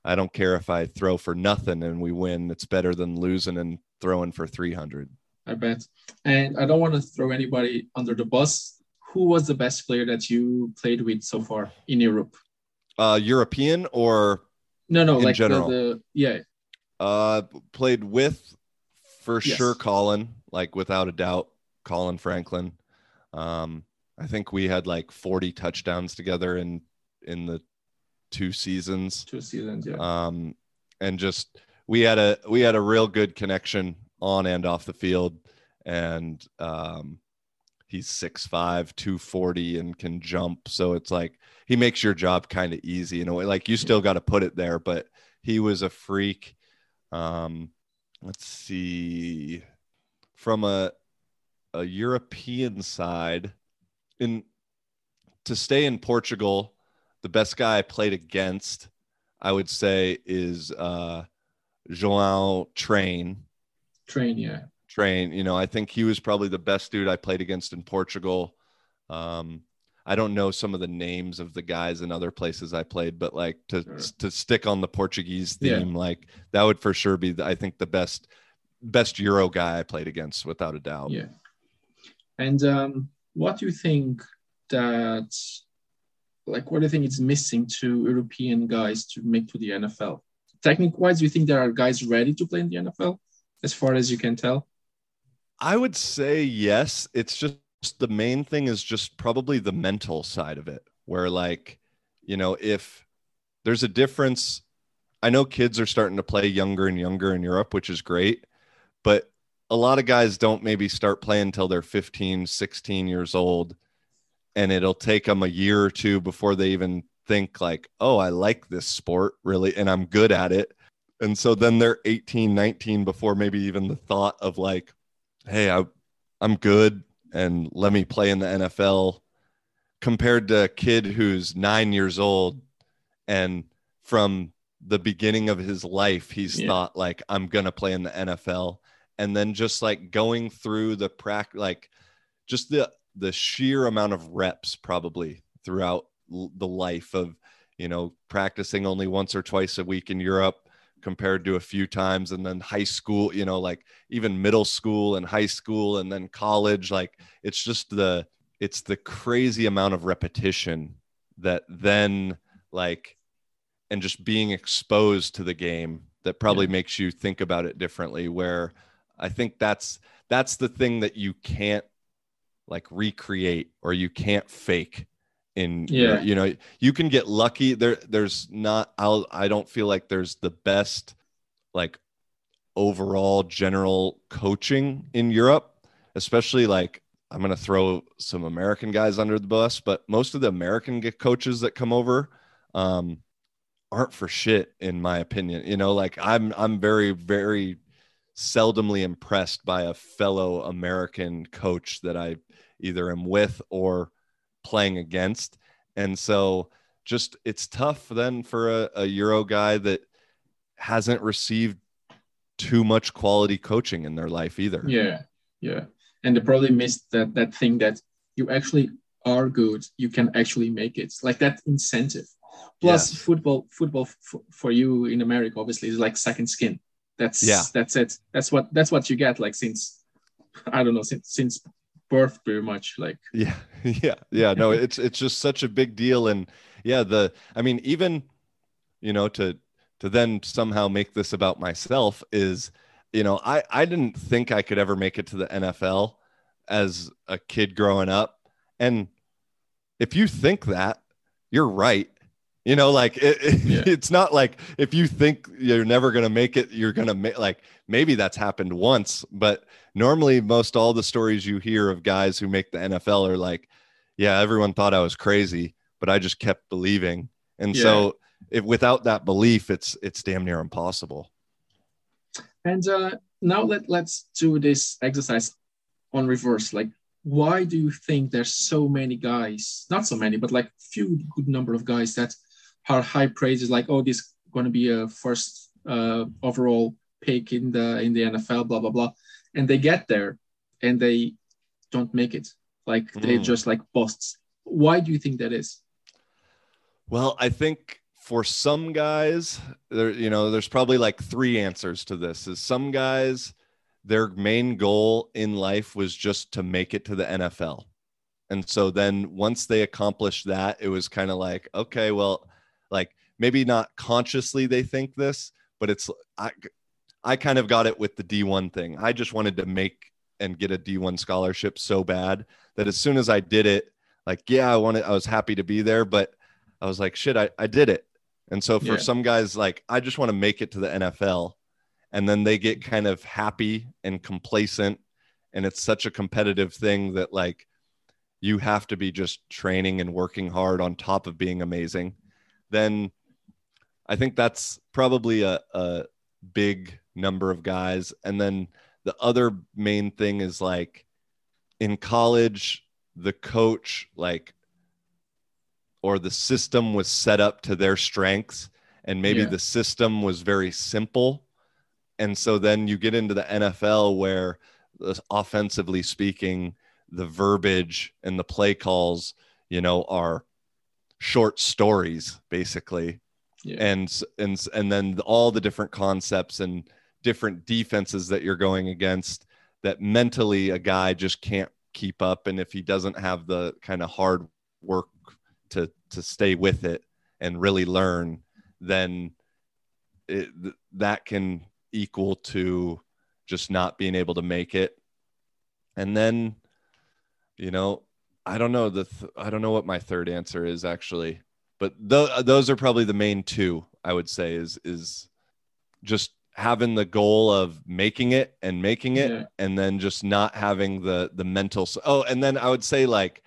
[SPEAKER 2] I don't care if I throw for nothing and we win, it's better than losing and throwing for 300.
[SPEAKER 1] I bet. And I don't want to throw anybody under the bus who was the best player that you played with so far in Europe?
[SPEAKER 2] Uh, European or
[SPEAKER 1] no, no, like general? The, the, yeah.
[SPEAKER 2] Uh, played with for yes. sure Colin, like without a doubt, Colin Franklin. Um, I think we had like 40 touchdowns together in in the two seasons.
[SPEAKER 1] Two seasons, yeah.
[SPEAKER 2] Um, and just we had a we had a real good connection on and off the field, and um, he's 6'5 240 and can jump. So it's like he makes your job kind of easy in a way. Like you still got to put it there but he was a freak. Um let's see. From a a european side in to stay in portugal the best guy i played against i would say is uh joao train.
[SPEAKER 1] Train yeah
[SPEAKER 2] train. You know, I think he was probably the best dude I played against in Portugal. Um, I don't know some of the names of the guys in other places I played, but like to
[SPEAKER 1] Sure.
[SPEAKER 2] to stick on the Portuguese
[SPEAKER 1] Yeah.
[SPEAKER 2] theme, like that would for sure be the, I think the best best Euro guy I played against without a doubt.
[SPEAKER 1] Yeah. And um, what do you think that, like, what do you think is missing to European guys to make to the NFL? Technique wise, do you think there are guys ready to play in the NFL, as far as you can tell?
[SPEAKER 2] I would say yes. It's just the main thing is just probably the mental side of it, where like, you know, if there's a difference, I know kids are starting to play younger and younger in Europe, which is great, but a lot of guys don't maybe start playing until they're 15, 16 years old. And it'll take them a year or two before they even think, like, oh, I like this sport really, and I'm good at it. And so then they're 18, 19 before maybe even the thought of like, hey, I, I'm good and let me play in the NFL compared to a kid who's nine years old and from the beginning of his life, he's
[SPEAKER 1] Yeah.
[SPEAKER 2] thought like, I'm going to play in the NFL. And then just like going through the prac, like just the, the sheer amount of reps probably throughout the life of, you know, practicing only once or twice a week in Europe compared to a few times and then high school, you know, like even middle school and high school and then college like it's just the it's the crazy amount of repetition that then like and just being exposed to the game that probably
[SPEAKER 1] Yeah.
[SPEAKER 2] makes you think about it differently where i think that's that's the thing that you can't like recreate or you can't fake in
[SPEAKER 1] Yeah.
[SPEAKER 2] you know you can get lucky there there's not i'll i don't feel like there's the best like overall general coaching in Europe, especially like I'm going to throw some American guys under the bus, but most of the American coaches that come over um, aren't for shit, in my opinion. You know, like I'm I'm very very seldomly impressed by a fellow American coach that I either am with or playing against, and so just it's tough then for a, a Euro guy that hasn't received too much quality coaching in their life either.
[SPEAKER 1] Yeah, yeah. And they probably missed that that thing that you actually are good, you can actually make it. Like that incentive. Plus,
[SPEAKER 2] Yes.
[SPEAKER 1] football, football f- for you in America, obviously, is like second skin. That's
[SPEAKER 2] Yeah.
[SPEAKER 1] That's it. That's what that's what you get. Like since I don't know since since birth, pretty much. Like *laughs*
[SPEAKER 2] Yeah, yeah, yeah. No, it's it's just such a big deal, and yeah, the I mean, even you know, to to then somehow make this about myself is, you know, I I didn't think I could ever make it to the NFL as a kid growing up, and if you think that, you're right. You know, like it, it-
[SPEAKER 1] Yeah. *laughs*
[SPEAKER 2] it's not like if you think you're never gonna make it, you're gonna make like maybe that's happened once, but normally most all the stories you hear of guys who make the NFL are like, yeah, everyone thought I was crazy, but I just kept believing. And so if without that belief, it's it's damn near impossible.
[SPEAKER 1] And uh, now let let's do this exercise on reverse. Like, why do you think there's so many guys? Not so many, but like few good number of guys that are high praise is Like, oh, this is going to be a first uh, overall pick in the in the NFL. Blah blah blah, and they get there and they don't make it. Like they
[SPEAKER 2] Mm.
[SPEAKER 1] just like busts. Why do you think that is?
[SPEAKER 2] Well, I think for some guys, there you know, there's probably like three answers to this. Is some guys their main goal in life was just to make it to the NFL. And so then once they accomplished that, it was kind of like, okay, well, like maybe not consciously they think this, but it's I I kind of got it with the D1 thing. I just wanted to make and get a D1 scholarship so bad that as soon as I did it, like, yeah, I wanted I was happy to be there, but I was like, shit, I, I did it. And so for
[SPEAKER 1] Yeah.
[SPEAKER 2] some guys, like, I just want to make it to the NFL. And then they get kind of happy and complacent. And it's such a competitive thing that, like, you have to be just training and working hard on top of being amazing. Then I think that's probably a, a big number of guys. And then the other main thing is like in college, the coach, like, or the system was set up to their strengths and maybe
[SPEAKER 1] Yeah.
[SPEAKER 2] the system was very simple and so then you get into the NFL where uh, offensively speaking the verbiage and the play calls you know, are short stories basically.
[SPEAKER 1] Yeah.
[SPEAKER 2] And and and then all the different concepts and different defenses that you're going against that mentally a guy just can't keep up and if he doesn't have the kind of hard work to to stay with it and really learn then it, that can equal to just not being able to make it and then you know i don't know the th- i don't know what my third answer is actually but th- those are probably the main two i would say is is just having the goal of making it and making it
[SPEAKER 1] Yeah.
[SPEAKER 2] and then just not having the the mental oh and then i would say like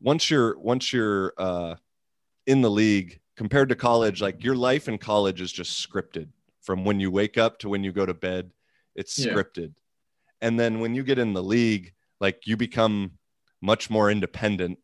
[SPEAKER 2] once you're once you're uh in the league compared to college like your life in college is just scripted from when you wake up to when you go to bed it's
[SPEAKER 1] Yeah.
[SPEAKER 2] scripted and then when you get in the league like you become much more independent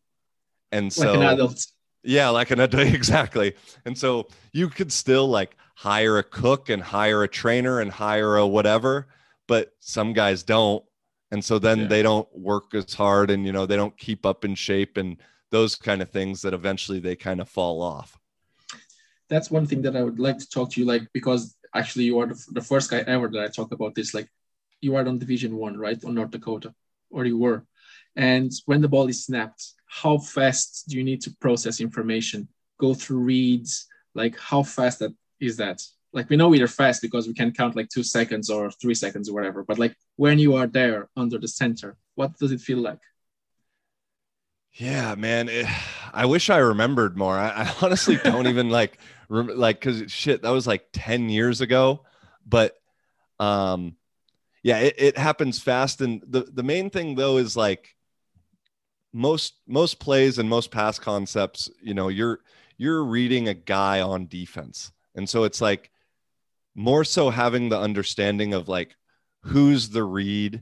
[SPEAKER 2] and so
[SPEAKER 1] like an adult.
[SPEAKER 2] yeah, like an adult, *laughs* exactly. And so you could still like hire a cook and hire a trainer and hire a whatever, but some guys don't. And so then
[SPEAKER 1] Yeah.
[SPEAKER 2] they don't work as hard and you know, they don't keep up in shape and those kind of things that eventually they kind of fall off.
[SPEAKER 1] that's one thing that I would like to talk to you like because actually you are the, the first guy ever that I talk about this like you are on division one right on North Dakota or you were and when the ball is snapped how fast do you need to process information go through reads like how fast that is that like we know we are fast because we can count like two seconds or three seconds or whatever but like when you are there under the center what does it feel like
[SPEAKER 2] Yeah, man. It, I wish I remembered more. I, I *laughs* honestly don't even like, rem- like, cause shit, that was like 10 years ago. But, um, yeah, it, it happens fast. And the, the main thing though is like most, most plays and most pass concepts, you know, you're, you're reading a guy on defense. And so it's like more so having the understanding of like who's the read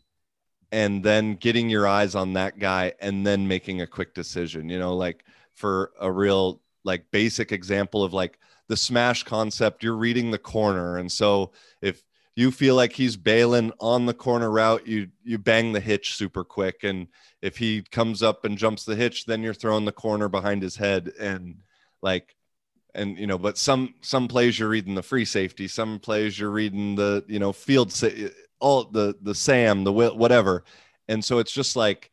[SPEAKER 2] and then getting your eyes on that guy and then making a quick decision you know like for a real like basic example of like the smash concept you're reading the corner and so if you feel like he's bailing on the corner route you you bang the hitch super quick. And if he comes up and jumps the hitch then you're throwing the corner behind his head. And like and you know but some some plays you're reading the free safety some plays you're reading the you know field sa- all the the sam the whatever. And so it's just like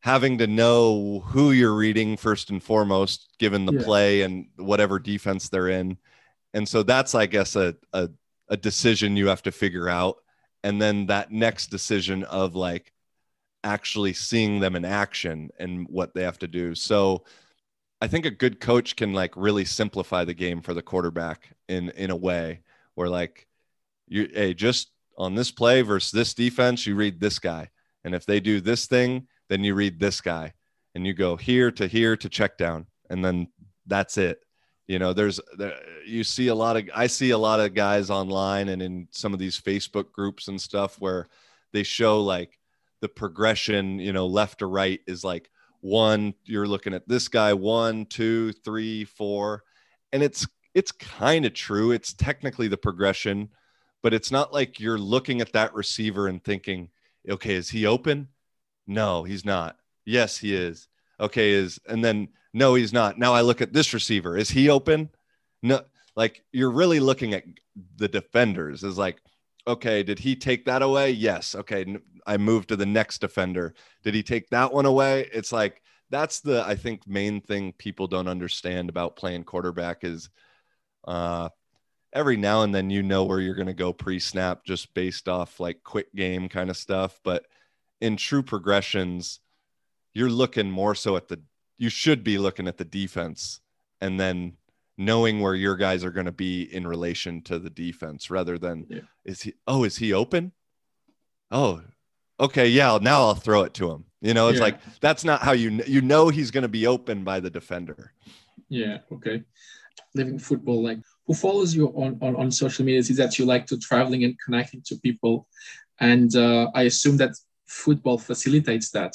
[SPEAKER 2] having to know who you're reading first and foremost given the
[SPEAKER 1] Yeah.
[SPEAKER 2] play and whatever defense they're in. And so that's i guess a, a a decision you have to figure out. And then that next decision of like actually seeing them in action and what they have to do. So I think a good coach can like really simplify the game for the quarterback in in a way where like you hey just on this play versus this defense you read this guy. And if they do this thing then you read this guy. And you go here to here to check down. And then that's it you know there's there, you see a lot of I see a lot of guys online and in some of these Facebook groups and stuff where they show like the progression you know left to right is like one you're looking at this guy one two three four and it's it's kind of true it's technically the progression but it's not like you're looking at that receiver and thinking okay is he open? No he's not. Yes he is. Okay is and then no he's not. Now i look at this receiver. Is he open? No like you're really looking at the defenders. Is like okay did he take that away? Yes. Okay I moved to the next defender. Did he take that one away? It's like that's the i think main thing people don't understand about playing quarterback is uh every now and then you know where you're going to go pre-snap just based off like quick game kind of stuff. But in true progressions you're looking more so at the you should be looking at the defense and then knowing where your guys are going to be in relation to the defense rather than
[SPEAKER 1] Yeah.
[SPEAKER 2] is he oh is he open oh okay yeah now i'll throw it to him you know it's
[SPEAKER 1] Yeah.
[SPEAKER 2] like that's not how you you know he's going to be open by the defender
[SPEAKER 1] Yeah. Okay. Living football, like who follows you on, on, on social media is that you like to traveling and connecting to people. And uh, I assume that football facilitates that.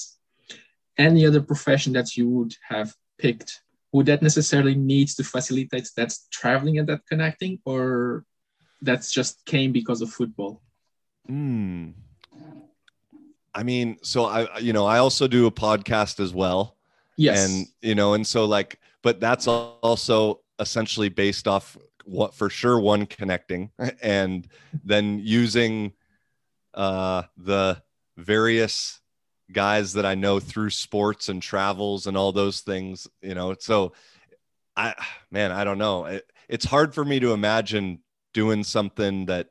[SPEAKER 1] Any other profession that you would have picked, would that necessarily need to facilitate that traveling and that connecting, or that's just came because of football?
[SPEAKER 2] Hmm. I mean, so I, you know, I also do a podcast as well.
[SPEAKER 1] Yes.
[SPEAKER 2] and you know and so like but that's also essentially based off what for sure one connecting *laughs* and then using uh the various guys that i know through sports and travels and all those things you know so i man i don't know it, it's hard for me to imagine doing something that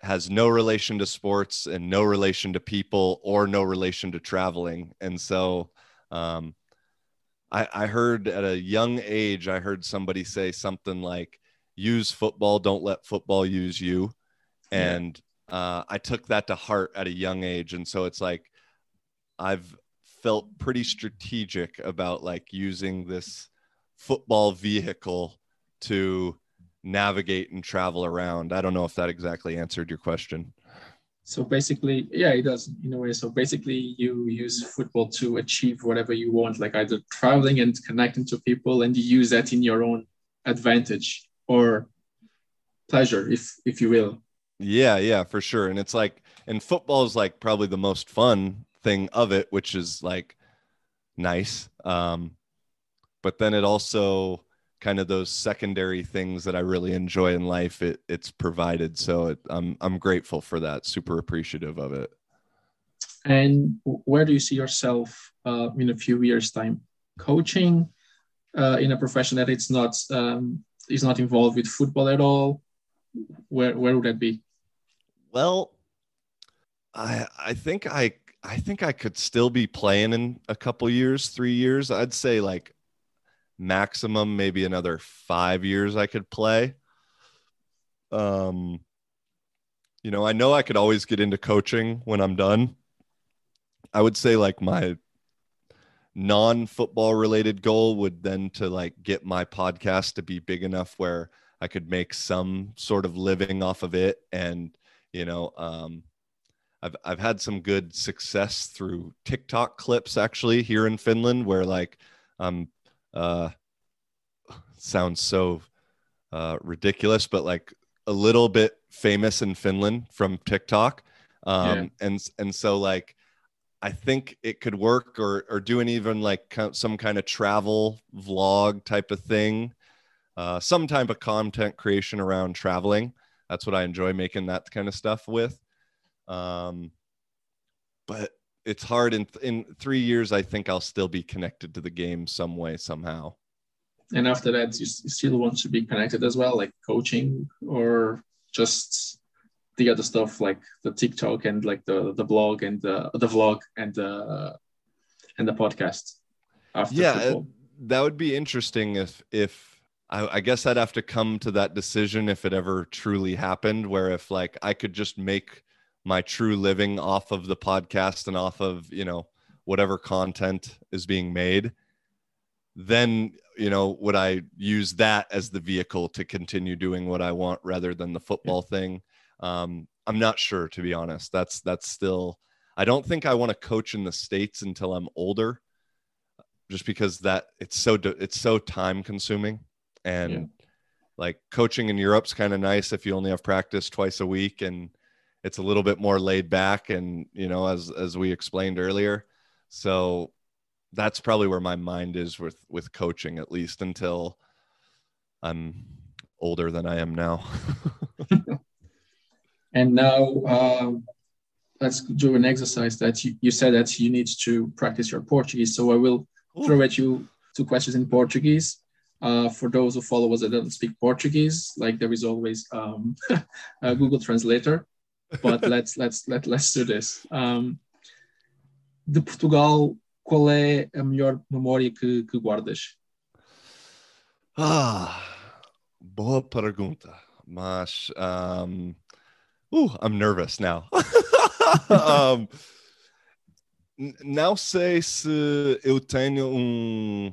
[SPEAKER 2] has no relation to sports and no relation to people or no relation to traveling and so um I, I heard at a young age, I heard somebody say something like, use football, don't let football use you.
[SPEAKER 1] Yeah.
[SPEAKER 2] And uh, I took that to heart at a young age. And so it's like, I've felt pretty strategic about like using this football vehicle to navigate and travel around. I don't know if that exactly answered your question.
[SPEAKER 1] So basically, yeah, it does in a way. So basically, you use football to achieve whatever you want, like either traveling and connecting to people, and you use that in your own advantage or pleasure, if if you will.
[SPEAKER 2] Yeah, yeah, for sure. And it's like, and football is like probably the most fun thing of it, which is like nice. Um, but then it also kind of those secondary things that I really enjoy in life. It it's provided, so it, I'm I'm grateful for that. Super appreciative of it.
[SPEAKER 1] And where do you see yourself uh, in a few years' time? Coaching uh, in a profession that it's not um, is not involved with football at all. Where where would that be?
[SPEAKER 2] Well, I I think I I think I could still be playing in a couple years, three years. I'd say like maximum maybe another five years I could play. Um, you know, I know I could always get into coaching when I'm done. I would say like my non-football related goal would then to like get my podcast to be big enough where I could make some sort of living off of it and you know um I've I've had some good success through TikTok clips actually here in Finland where like um uh sounds so uh ridiculous but like a little bit famous in Finland from TikTok um
[SPEAKER 1] Yeah.
[SPEAKER 2] and and so like I think it could work or or doing even like some kind of travel vlog type of thing uh, some type of content creation around traveling. That's what I enjoy making that kind of stuff with. Um, but it's hard in in three years. I think I'll still be connected to the game some way somehow.
[SPEAKER 1] And after that, you, still want to be connected as well, like coaching or just the other stuff like the TikTok and like the the blog and the the vlog and the and the podcast. After
[SPEAKER 2] yeah,
[SPEAKER 1] football.
[SPEAKER 2] that would be interesting if if I, I guess I'd have to come to that decision if it ever truly happened, where if like I could just make my true living off of the podcast and off of you know whatever content is being made then you know would i use that as the vehicle to continue doing what i want rather than the football thing? Um i'm not sure to be honest. That's that's still i don't think i want to coach in the states until i'm older just because that it's so it's so time consuming. And
[SPEAKER 1] Yeah.
[SPEAKER 2] like coaching in europe's kind of nice if you only have practice twice a week and it's a little bit more laid back and you know as as we explained earlier so that's probably where my mind is with with coaching at least until i'm older than i am now *laughs*
[SPEAKER 1] And now um, let's do an exercise that you, you said that you need to practice your Portuguese. So I will throw at you two questions in Portuguese. Uh, for those who follow us that don't speak Portuguese, like there is always um, *laughs* a Google Translator. But let's let's let let's do this. Um, de Portugal, qual é a melhor memória que, que guardas?
[SPEAKER 2] ah boa pergunta mas um ooh, i'm nervous now *laughs* um não sei se eu tenho um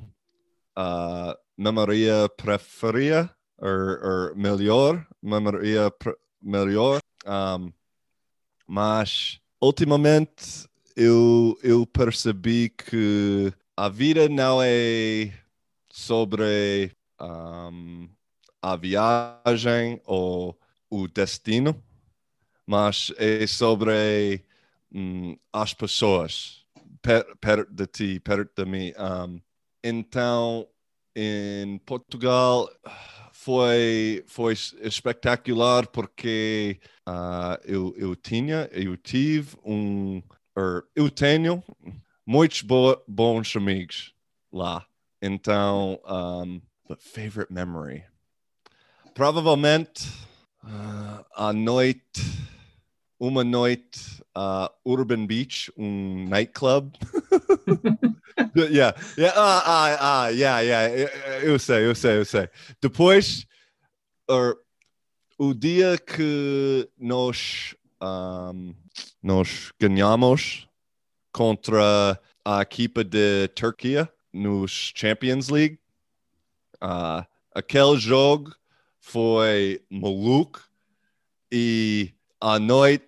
[SPEAKER 2] uh, memória preferida or melhor memória pre- melhor um, mas ultimamente eu, eu percebi que a vida não é sobre um, a viagem ou o destino, mas é sobre hum, as pessoas. per, perto de ti, perto de mim. Um, então, em Portugal foi, foi espetacular porque uh, eu, eu tinha, eu tive um, or, eu tenho muitos bo bons amigos lá. Então, um, favorite memory. Provavelmente uh, à noite, uma noite, uh, Urban Beach, um nightclub. *laughs* *laughs* yeah, yeah, ah, ah, ah, yeah, yeah, eu sei, eu sei, eu sei. Depois, or, o dia que nós, um, nós ganhamos contra a equipa de Turquia nos Champions League, uh, aquele jogo foi maluco e a noite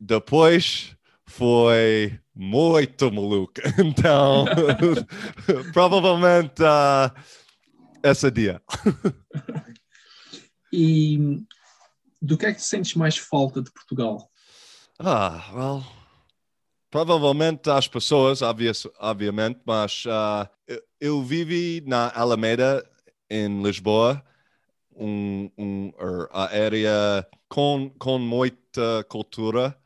[SPEAKER 2] depois foi muito maluco. *laughs* Então, provavelmente uh, esse dia. *laughs*
[SPEAKER 1] e do que é que sentes mais falta de Portugal?
[SPEAKER 2] Ah, well, provavelmente as pessoas, obvious, obviamente, mas uh, eu, eu vivi na Alameda, em Lisboa, um, um, a área com, com muita cultura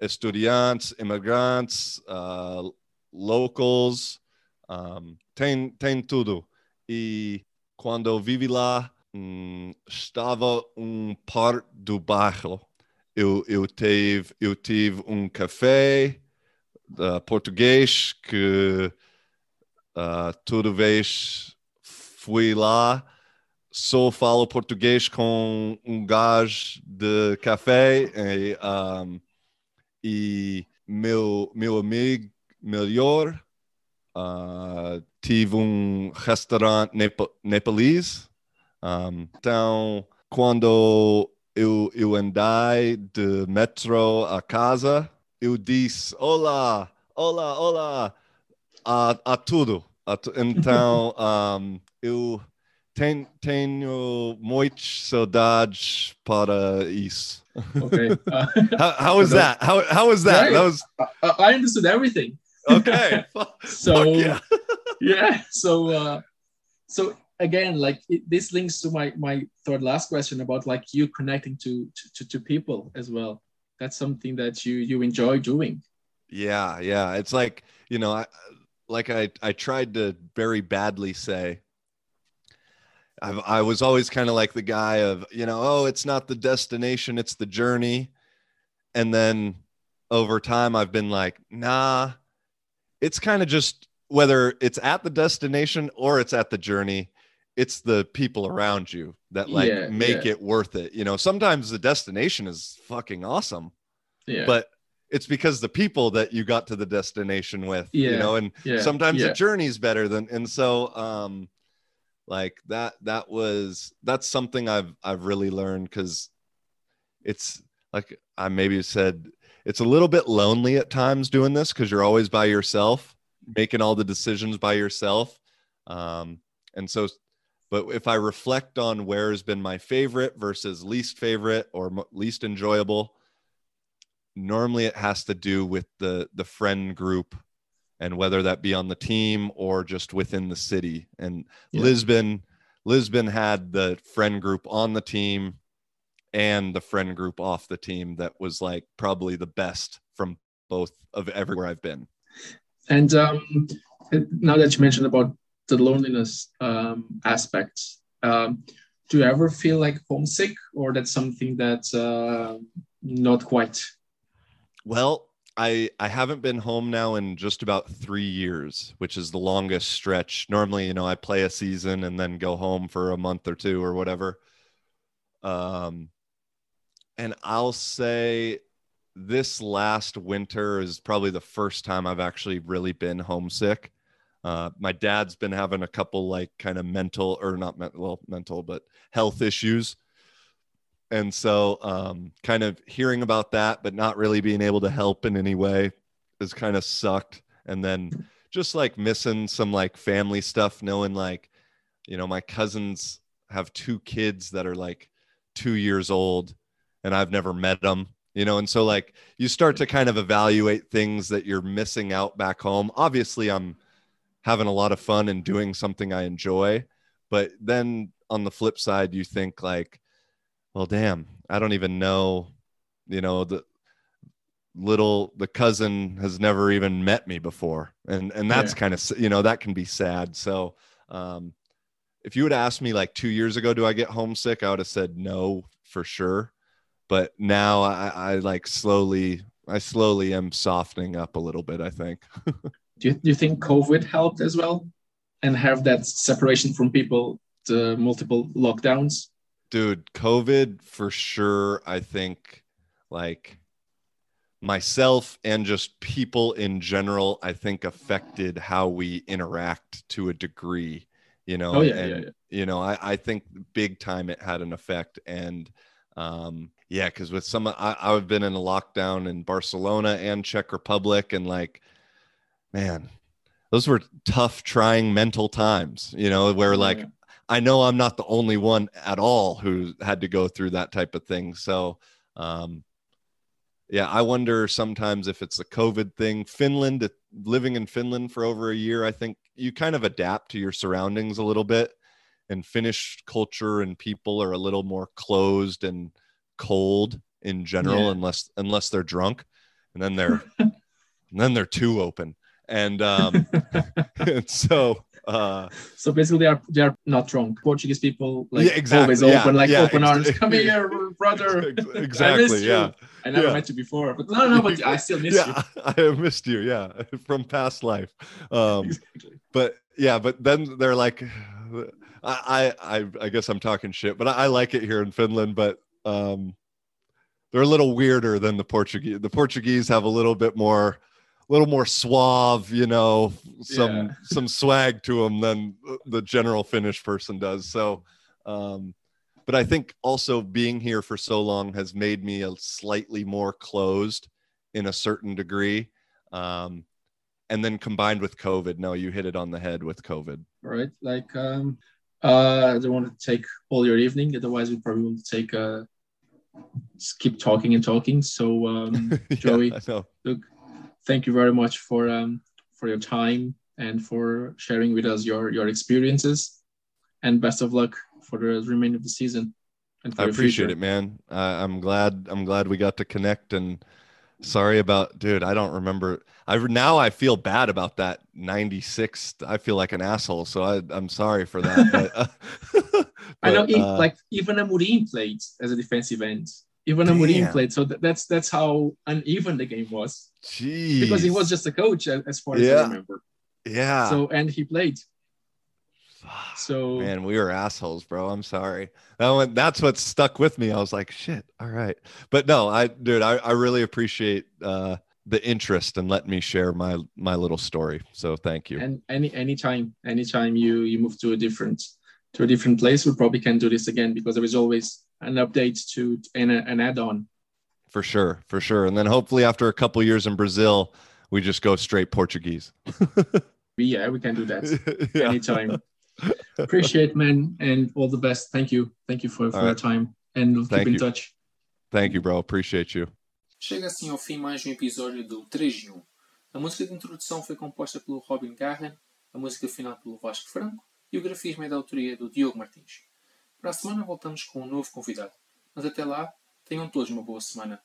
[SPEAKER 2] estudiantes, imigrantes, uh, locals, um, tem, tem tudo. E quando eu vivi lá, um, estava um par do bairro. Eu, eu, teve, eu tive um café uh, português que uh, toda vez fui lá, só falo português com um gás de café e um, e meu, meu amigo melhor uh, tive um restaurante nep nepalês. Um, então, quando eu, eu andei de metro a casa, eu disse: Olá, olá, olá, a, a tudo. A tu então, *laughs* um, eu tenho, tenho muitas saudades para isso.
[SPEAKER 1] Okay. *laughs* Uh,
[SPEAKER 2] how, how was that? How, how was that?
[SPEAKER 1] Yeah,
[SPEAKER 2] that was
[SPEAKER 1] I, I understood everything.
[SPEAKER 2] okay. *laughs*
[SPEAKER 1] so
[SPEAKER 2] yeah. *laughs*
[SPEAKER 1] yeah. So uh, so again, like it, this links to my my third last question about like you connecting to, to to people as well. That's something that you you enjoy doing.
[SPEAKER 2] Yeah, yeah. It's like you know, I, like I I tried to very badly say I've, I was always kind of like the guy of, you know, oh, it's not the destination, it's the journey. And then over time, I've been like, nah, it's kind of just whether it's at the destination or it's at the journey, it's the people around you that like
[SPEAKER 1] Yeah,
[SPEAKER 2] make
[SPEAKER 1] yeah.
[SPEAKER 2] it worth it. You know, sometimes the destination is fucking awesome,
[SPEAKER 1] Yeah.
[SPEAKER 2] but it's because the people that you got to the destination with, you know, and
[SPEAKER 1] yeah.
[SPEAKER 2] sometimes
[SPEAKER 1] yeah.
[SPEAKER 2] the journey's better than and so um like that that was that's something i've i've really learned because it's like i maybe said it's a little bit lonely at times doing this because you're always by yourself making all the decisions by yourself. Um and so but if i reflect on where has been my favorite versus least favorite or least enjoyable normally it has to do with the the friend group and whether that be on the team or just within the city and
[SPEAKER 1] Yeah.
[SPEAKER 2] lisbon lisbon had the friend group on the team and the friend group off the team that was like probably the best from both of everywhere i've been
[SPEAKER 1] And um, now that you mentioned about the loneliness um, aspect, um, do you ever feel like homesick, or that's something that's uh, not quite?
[SPEAKER 2] Well, I I haven't been home now in just about three years, which is the longest stretch. Normally, you know, I play a season and then go home for a month or two or whatever. Um, and I'll say this last winter is probably the first time I've actually really been homesick. Uh, my dad's been having a couple like kind of mental or not mental, well, mental, but health issues and so um, kind of hearing about that but not really being able to help in any way is kind of sucked. And then just like missing some like family stuff knowing like you know my cousins have two kids that are like two years old and i've never met them you know? And so like you start to kind of evaluate things that you're missing out back home. Obviously i'm having a lot of fun and doing something i enjoy but then on the flip side you think like well damn i don't even know you know the little the cousin has never even met me before. And and that's
[SPEAKER 1] Yeah.
[SPEAKER 2] kind of you know that can be sad. So um if you would ask me like two years ago do i get homesick? I would have said no for sure. But now i i like slowly i slowly am softening up a little bit i think. *laughs*
[SPEAKER 1] Do you, do you think COVID helped as well, and have that separation from people, the multiple lockdowns?
[SPEAKER 2] Dude covid for sure i think like myself and just people in general i think affected how we interact to a degree you know
[SPEAKER 1] Oh, yeah,
[SPEAKER 2] and,
[SPEAKER 1] yeah, yeah.
[SPEAKER 2] you know I, I think big time it had an effect and um yeah because with some I, i've been in a lockdown in barcelona and czech republic and like man those were tough trying mental times you know where like
[SPEAKER 1] Yeah.
[SPEAKER 2] I know I'm not the only one at all who had to go through that type of thing. So, um, yeah, I wonder sometimes if it's a COVID thing. Finland, living in Finland for over a year, I think you kind of adapt to your surroundings a little bit. And Finnish culture and people are a little more closed and cold in general,
[SPEAKER 1] Yeah.
[SPEAKER 2] unless unless they're drunk, and then they're *laughs* and then they're too open. And um, *laughs* *laughs* and so. Uh, *laughs*
[SPEAKER 1] So basically, they are they are not drunk. Portuguese people like
[SPEAKER 2] Yeah, exactly.
[SPEAKER 1] always
[SPEAKER 2] Yeah,
[SPEAKER 1] open, like
[SPEAKER 2] yeah,
[SPEAKER 1] open
[SPEAKER 2] ex-
[SPEAKER 1] arms. Come here, *laughs* *laughs* brother.
[SPEAKER 2] Ex-
[SPEAKER 1] I
[SPEAKER 2] exactly,
[SPEAKER 1] missed you.
[SPEAKER 2] yeah.
[SPEAKER 1] I never met you before, but no, no, but I still miss you.
[SPEAKER 2] I have missed you. Yeah, from past life. Um,
[SPEAKER 1] Exactly.
[SPEAKER 2] but yeah, but then they're like, I, I, I, I guess I'm talking shit, but I, I like it here in Finland. But um, they're a little weirder than the Portuguese. The Portuguese have a little bit more, little more suave, you know, some
[SPEAKER 1] Yeah. *laughs*
[SPEAKER 2] some swag to them than the general Finnish person does. So, um, but I think also being here for so long has made me a slightly more closed in a certain degree. Um, and then combined with COVID, no, you hit it on the head with COVID.
[SPEAKER 1] Right, like um, uh, I don't want to take all your evening. Otherwise, we probably will take uh, keep talking and talking. So um, *laughs* Joey, look, thank you very much for um, for your time and for sharing with us your your experiences. And best of luck for the remainder of the season. And for
[SPEAKER 2] I appreciate
[SPEAKER 1] future.
[SPEAKER 2] it, man. Uh, I'm glad. I'm glad we got to connect. And sorry about, dude. I don't remember. I now I feel bad about that 96. I feel like an asshole. So I, I'm sorry for that. But, *laughs* uh,
[SPEAKER 1] I know,
[SPEAKER 2] but, uh,
[SPEAKER 1] like even Amorim played as a defensive end. Even Amorim
[SPEAKER 2] Damn.
[SPEAKER 1] played, so that, that's that's how uneven the game was
[SPEAKER 2] Jeez.
[SPEAKER 1] because he was just a coach, as far as
[SPEAKER 2] Yeah.
[SPEAKER 1] I remember.
[SPEAKER 2] yeah.
[SPEAKER 1] So and he played. So
[SPEAKER 2] Man, we were assholes, bro. I'm sorry. That one, that's what stuck with me. I was like, shit. All right. But no, I, dude, I, I really appreciate uh, the interest and letting me share my my little story. So thank you.
[SPEAKER 1] and any anytime anytime you you move to a different to a different place, we probably can do this again because there is always an update to and a, an add-on.
[SPEAKER 2] For sure, for sure. And then hopefully after a couple years in Brazil, we just go straight Portuguese. *laughs*
[SPEAKER 1] Yeah, we can do that *laughs*
[SPEAKER 2] Yeah.
[SPEAKER 1] anytime. Appreciate, man, and all the best. Thank you, thank you for, for
[SPEAKER 2] All
[SPEAKER 1] your time, and we'll
[SPEAKER 2] Thank
[SPEAKER 1] keep in
[SPEAKER 2] you.
[SPEAKER 1] touch.
[SPEAKER 2] Thank you, bro. Appreciate you.
[SPEAKER 3] Chega assim ao fim mais um episódio do 3 de 1. A música de introdução foi composta pelo Robin Garren, a música final pelo Vasco Franco e o grafismo é da autoria do Diogo Martins. Para a semana voltamos com um novo convidado, mas até lá, tenham todos uma boa semana.